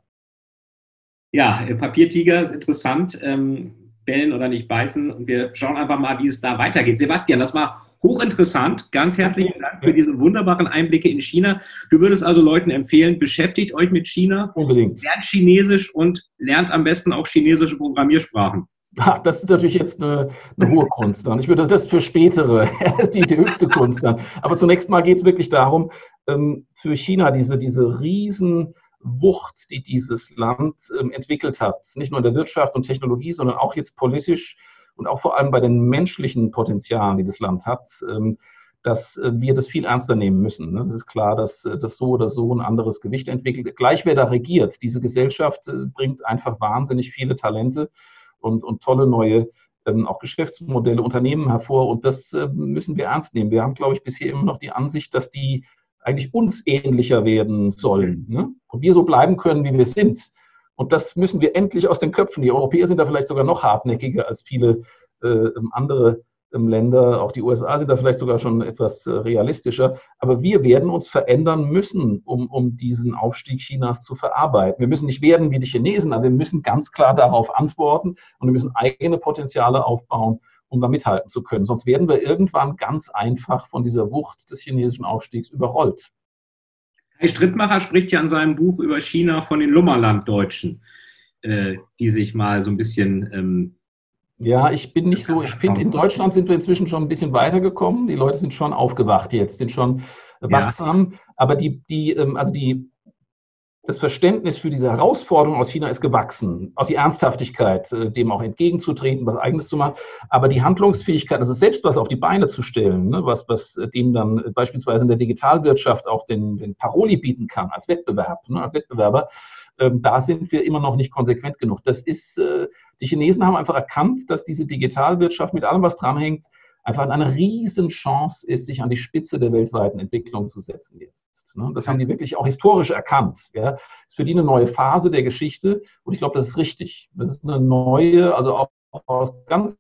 Speaker 2: ja, äh, Papiertiger ist interessant. Ähm, bellen oder nicht beißen. Und wir schauen einfach mal, wie es da weitergeht. Sebastian, das war hochinteressant. Ganz herzlichen Dank für diese wunderbaren Einblicke in China. Du würdest also Leuten empfehlen, beschäftigt euch mit China.
Speaker 3: Unbedingt.
Speaker 2: Lernt Chinesisch und lernt am besten auch chinesische Programmiersprachen.
Speaker 3: Das ist natürlich jetzt eine, eine hohe Kunst dann. Ich würde das für spätere, die, die höchste Kunst dann. Aber zunächst mal geht es wirklich darum, ähm, für China diese, diese Riesenwucht, die dieses Land ähm, entwickelt hat, nicht nur in der Wirtschaft und Technologie, sondern auch jetzt politisch und auch vor allem bei den menschlichen Potenzialen, die das Land hat, ähm, dass äh, wir das viel ernster nehmen müssen. Es ist klar, dass äh, das so oder so ein anderes Gewicht entwickelt. Gleich wer da regiert, diese Gesellschaft äh, bringt einfach wahnsinnig viele Talente und, und tolle neue ähm, auch Geschäftsmodelle, Unternehmen hervor und das äh, müssen wir ernst nehmen. Wir haben, glaube ich, bisher immer noch die Ansicht, dass die eigentlich uns ähnlicher werden sollen ne? und wir so bleiben können, wie wir sind. Und das müssen wir endlich aus den Köpfen. Die Europäer sind da vielleicht sogar noch hartnäckiger als viele äh, andere Länder, auch die USA sind da vielleicht sogar schon etwas äh, realistischer. Aber wir werden uns verändern müssen, um, um diesen Aufstieg Chinas zu verarbeiten. Wir müssen nicht werden wie die Chinesen, aber wir müssen ganz klar darauf antworten und wir müssen eigene Potenziale aufbauen, um da mithalten zu können. Sonst werden wir irgendwann ganz einfach von dieser Wucht des chinesischen Aufstiegs überrollt.
Speaker 2: Kai Strittmacher spricht ja in seinem Buch über China von den Lummerlanddeutschen, äh, die sich mal so ein bisschen ähm,
Speaker 3: ja, ich bin nicht so, ich finde, in Deutschland sind wir inzwischen schon ein bisschen weitergekommen. Die Leute sind schon aufgewacht jetzt, sind schon wachsam. Ja. Aber die, die, ähm, also die, das Verständnis für diese Herausforderung aus China ist gewachsen, auf die Ernsthaftigkeit, äh, dem auch entgegenzutreten, was Eigenes zu machen. Aber die Handlungsfähigkeit, also selbst was auf die Beine zu stellen, ne, was, was dem dann beispielsweise in der Digitalwirtschaft auch den, den Paroli bieten kann als Wettbewerb, ne, als Wettbewerber, ähm, da sind wir immer noch nicht konsequent genug. Das ist, äh, die Chinesen haben einfach erkannt, dass diese Digitalwirtschaft mit allem, was dranhängt, einfach eine Riesenchance ist, sich an die Spitze der weltweiten Entwicklung zu setzen jetzt. Ne? Das haben die wirklich auch historisch erkannt. Das ist für die eine neue Phase der Geschichte und ich glaube, das ist richtig. Das ist eine neue, also auch aus ganz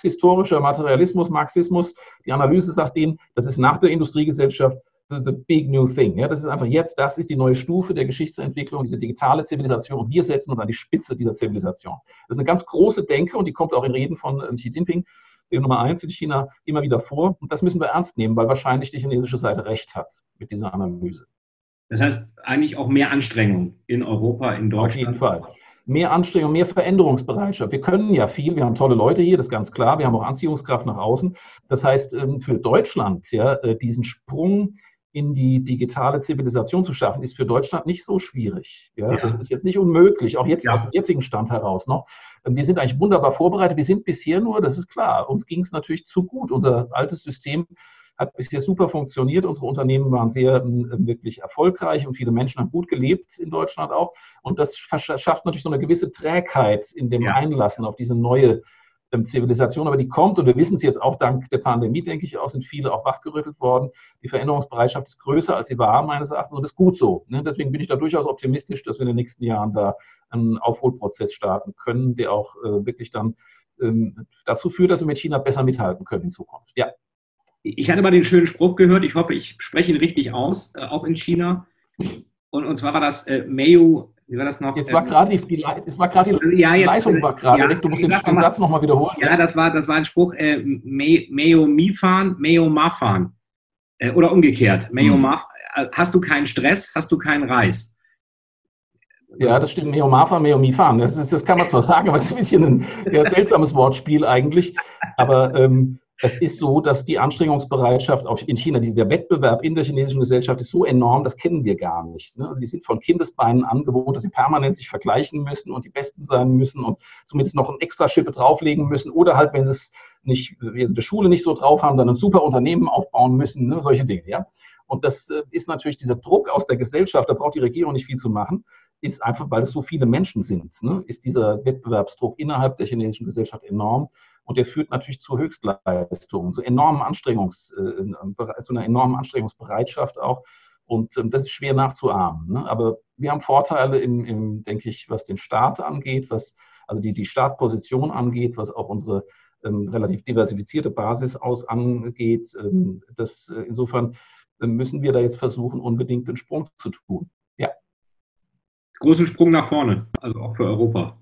Speaker 3: historischer Materialismus, Marxismus. Die Analyse sagt denen, das ist nach der Industriegesellschaft the big new thing. Ja, das ist einfach jetzt, das ist die neue Stufe der Geschichtsentwicklung, diese digitale Zivilisation und wir setzen uns an die Spitze dieser Zivilisation. Das ist eine ganz große Denke und die kommt auch in Reden von ähm, Xi Jinping, dem Nummer eins in China, immer wieder vor. Und das müssen wir ernst nehmen, weil wahrscheinlich die chinesische Seite recht hat mit dieser Analyse.
Speaker 2: Das heißt eigentlich auch mehr Anstrengung in Europa, in Deutschland. Auf
Speaker 3: jeden Fall. Mehr Anstrengung, mehr Veränderungsbereitschaft. Wir können ja viel, wir haben tolle Leute hier, das ist ganz klar. Wir haben auch Anziehungskraft nach außen. Das heißt, ähm, für Deutschland, ja, äh, diesen Sprung in die digitale Zivilisation zu schaffen, ist für Deutschland nicht so schwierig. Ja, ja. Das ist jetzt nicht unmöglich, auch jetzt ja. aus dem jetzigen Stand heraus noch. Wir sind eigentlich wunderbar vorbereitet. Wir sind bisher nur, das ist klar, uns ging es natürlich zu gut. Unser altes System hat bisher super funktioniert. Unsere Unternehmen waren sehr ähm, wirklich erfolgreich und viele Menschen haben gut gelebt in Deutschland auch. Und das schafft natürlich so eine gewisse Trägheit in dem ja. Einlassen auf diese neue ähm, Zivilisation, aber die kommt und wir wissen es jetzt auch dank der Pandemie, denke ich auch, sind viele auch wachgerüttelt worden. Die Veränderungsbereitschaft ist größer, als sie war, meines Erachtens, und das ist gut so. Ne? Deswegen bin ich da durchaus optimistisch, dass wir in den nächsten Jahren da einen Aufholprozess starten können, der auch äh, wirklich dann ähm, dazu führt, dass wir mit China besser mithalten können in Zukunft. Ja.
Speaker 2: Ich hatte mal den schönen Spruch gehört, ich hoffe, ich spreche ihn richtig aus, äh, auch in China. Und, und zwar war das äh, Mayo
Speaker 3: wie war das noch? Jetzt war gerade die, die, es war gerade die ja, jetzt, Leitung war gerade ja, weg. Du musst den, den Satz nochmal wiederholen.
Speaker 2: Ja, das war, das war ein Spruch, äh, Meo Mifan, Meo Mafan. Äh, oder umgekehrt. Meo hm. Maf, äh, hast du keinen Stress, hast du keinen Reis.
Speaker 3: Ja, das stimmt. Meo Mafa, Meo Mifan. Das, ist, das kann man zwar sagen, aber das ist ein bisschen ein ja, seltsames Wortspiel eigentlich. Aber ähm, es ist so, dass die Anstrengungsbereitschaft in China, der Wettbewerb in der chinesischen Gesellschaft ist so enorm, das kennen wir gar nicht. Ne? Also die sind von Kindesbeinen angewohnt, dass sie permanent sich vergleichen müssen und die Besten sein müssen und zumindest noch ein extra Schippe drauflegen müssen oder halt, wenn sie es nicht, wenn sie der Schule nicht so drauf haben, dann ein super Unternehmen aufbauen müssen, ne? solche Dinge, ja. Und das äh, ist natürlich dieser Druck aus der Gesellschaft, da braucht die Regierung nicht viel zu machen, ist einfach, weil es so viele Menschen sind, ne? ist dieser Wettbewerbsdruck innerhalb der chinesischen Gesellschaft enorm. Und der führt natürlich zu Höchstleistungen, zu enormen Anstrengungs, äh, zu einer enormen Anstrengungsbereitschaft auch. Und ähm, das ist schwer nachzuahmen. Ne? Aber wir haben Vorteile im, im, denke ich, was den Staat angeht, was also die, die Startposition angeht, was auch unsere ähm, relativ diversifizierte Basis aus angeht. Ähm, das, äh, insofern äh, müssen wir da jetzt versuchen, unbedingt den Sprung zu tun. Ja.
Speaker 2: Großen Sprung nach vorne, also auch für Europa.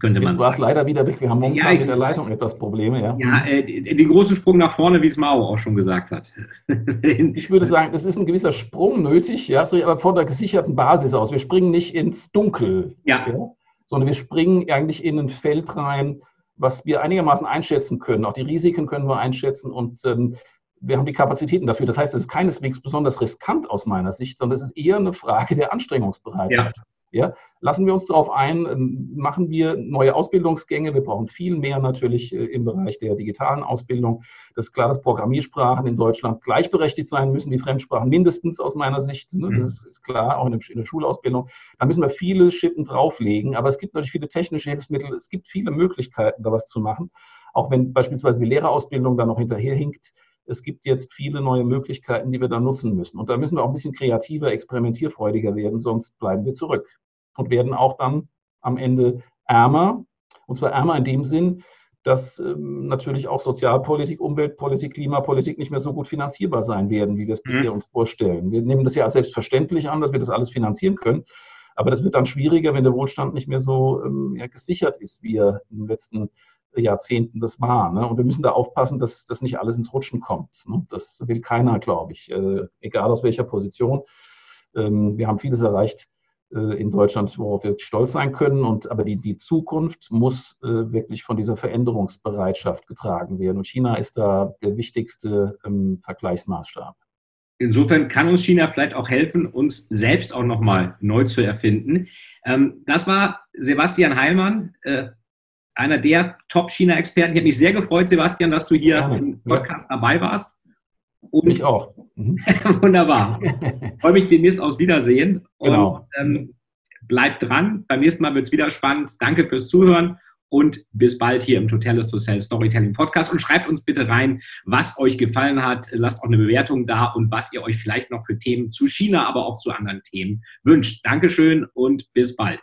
Speaker 3: Könnte man. Jetzt war es leider wieder weg. Wir haben momentan ja, mit der Leitung etwas Probleme. Ja,
Speaker 2: ja äh, den großen Sprung nach vorne, wie es Mao auch schon gesagt hat.
Speaker 3: ich würde sagen, es ist ein gewisser Sprung nötig, ja, aber von der gesicherten Basis aus. Wir springen nicht ins Dunkel, ja. ja sondern wir springen eigentlich in ein Feld rein, was wir einigermaßen einschätzen können. Auch die Risiken können wir einschätzen und ähm, wir haben die Kapazitäten dafür. Das heißt, es ist keineswegs besonders riskant aus meiner Sicht, sondern es ist eher eine Frage der Anstrengungsbereitschaft. Ja. Ja, lassen wir uns darauf ein, ähm, machen wir neue Ausbildungsgänge. Wir brauchen viel mehr natürlich äh, im Bereich der digitalen Ausbildung. Das ist klar, dass Programmiersprachen in Deutschland gleichberechtigt sein müssen, die Fremdsprachen mindestens aus meiner Sicht. Ne? Das ist klar, auch in der Schulausbildung. Da müssen wir viele Schippen drauflegen. Aber es gibt natürlich viele technische Hilfsmittel. Es gibt viele Möglichkeiten, da was zu machen. Auch wenn beispielsweise die Lehrerausbildung da noch hinterherhinkt es gibt jetzt viele neue Möglichkeiten, die wir da nutzen müssen. Und da müssen wir auch ein bisschen kreativer, experimentierfreudiger werden, sonst bleiben wir zurück und werden auch dann am Ende ärmer. Und zwar ärmer in dem Sinn, dass ähm, natürlich auch Sozialpolitik, Umweltpolitik, Klimapolitik nicht mehr so gut finanzierbar sein werden, wie wir es mhm. bisher uns vorstellen. Wir nehmen das ja als selbstverständlich an, dass wir das alles finanzieren können. Aber das wird dann schwieriger, wenn der Wohlstand nicht mehr so ähm, ja, gesichert ist, wie er in den letzten Jahrzehnten das war. Ne? Und wir müssen da aufpassen, dass das nicht alles ins Rutschen kommt. Ne? Das will keiner, glaube ich, äh, egal aus welcher Position. Ähm, wir haben vieles erreicht äh, in Deutschland, worauf wir stolz sein können. Und aber die, die Zukunft muss äh, wirklich von dieser Veränderungsbereitschaft getragen werden. Und China ist da der wichtigste ähm, Vergleichsmaßstab.
Speaker 2: Insofern kann uns China vielleicht auch helfen, uns selbst auch nochmal neu zu erfinden. Ähm, das war Sebastian Heilmann, äh, einer der Top-China-Experten. Ich habe mich sehr gefreut, Sebastian, dass du hier ja, im Podcast ja. dabei warst.
Speaker 3: Und ich auch.
Speaker 2: Mhm. wunderbar. Ich freue mich demnächst aufs Wiedersehen.
Speaker 3: Genau.
Speaker 2: Und, ähm, bleibt dran. Beim nächsten Mal wird es wieder spannend. Danke fürs Zuhören und bis bald hier im Totalis to Sell Storytelling Podcast und schreibt uns bitte rein, was euch gefallen hat. Lasst auch eine Bewertung da und was ihr euch vielleicht noch für Themen zu China, aber auch zu anderen Themen wünscht. Dankeschön und bis bald.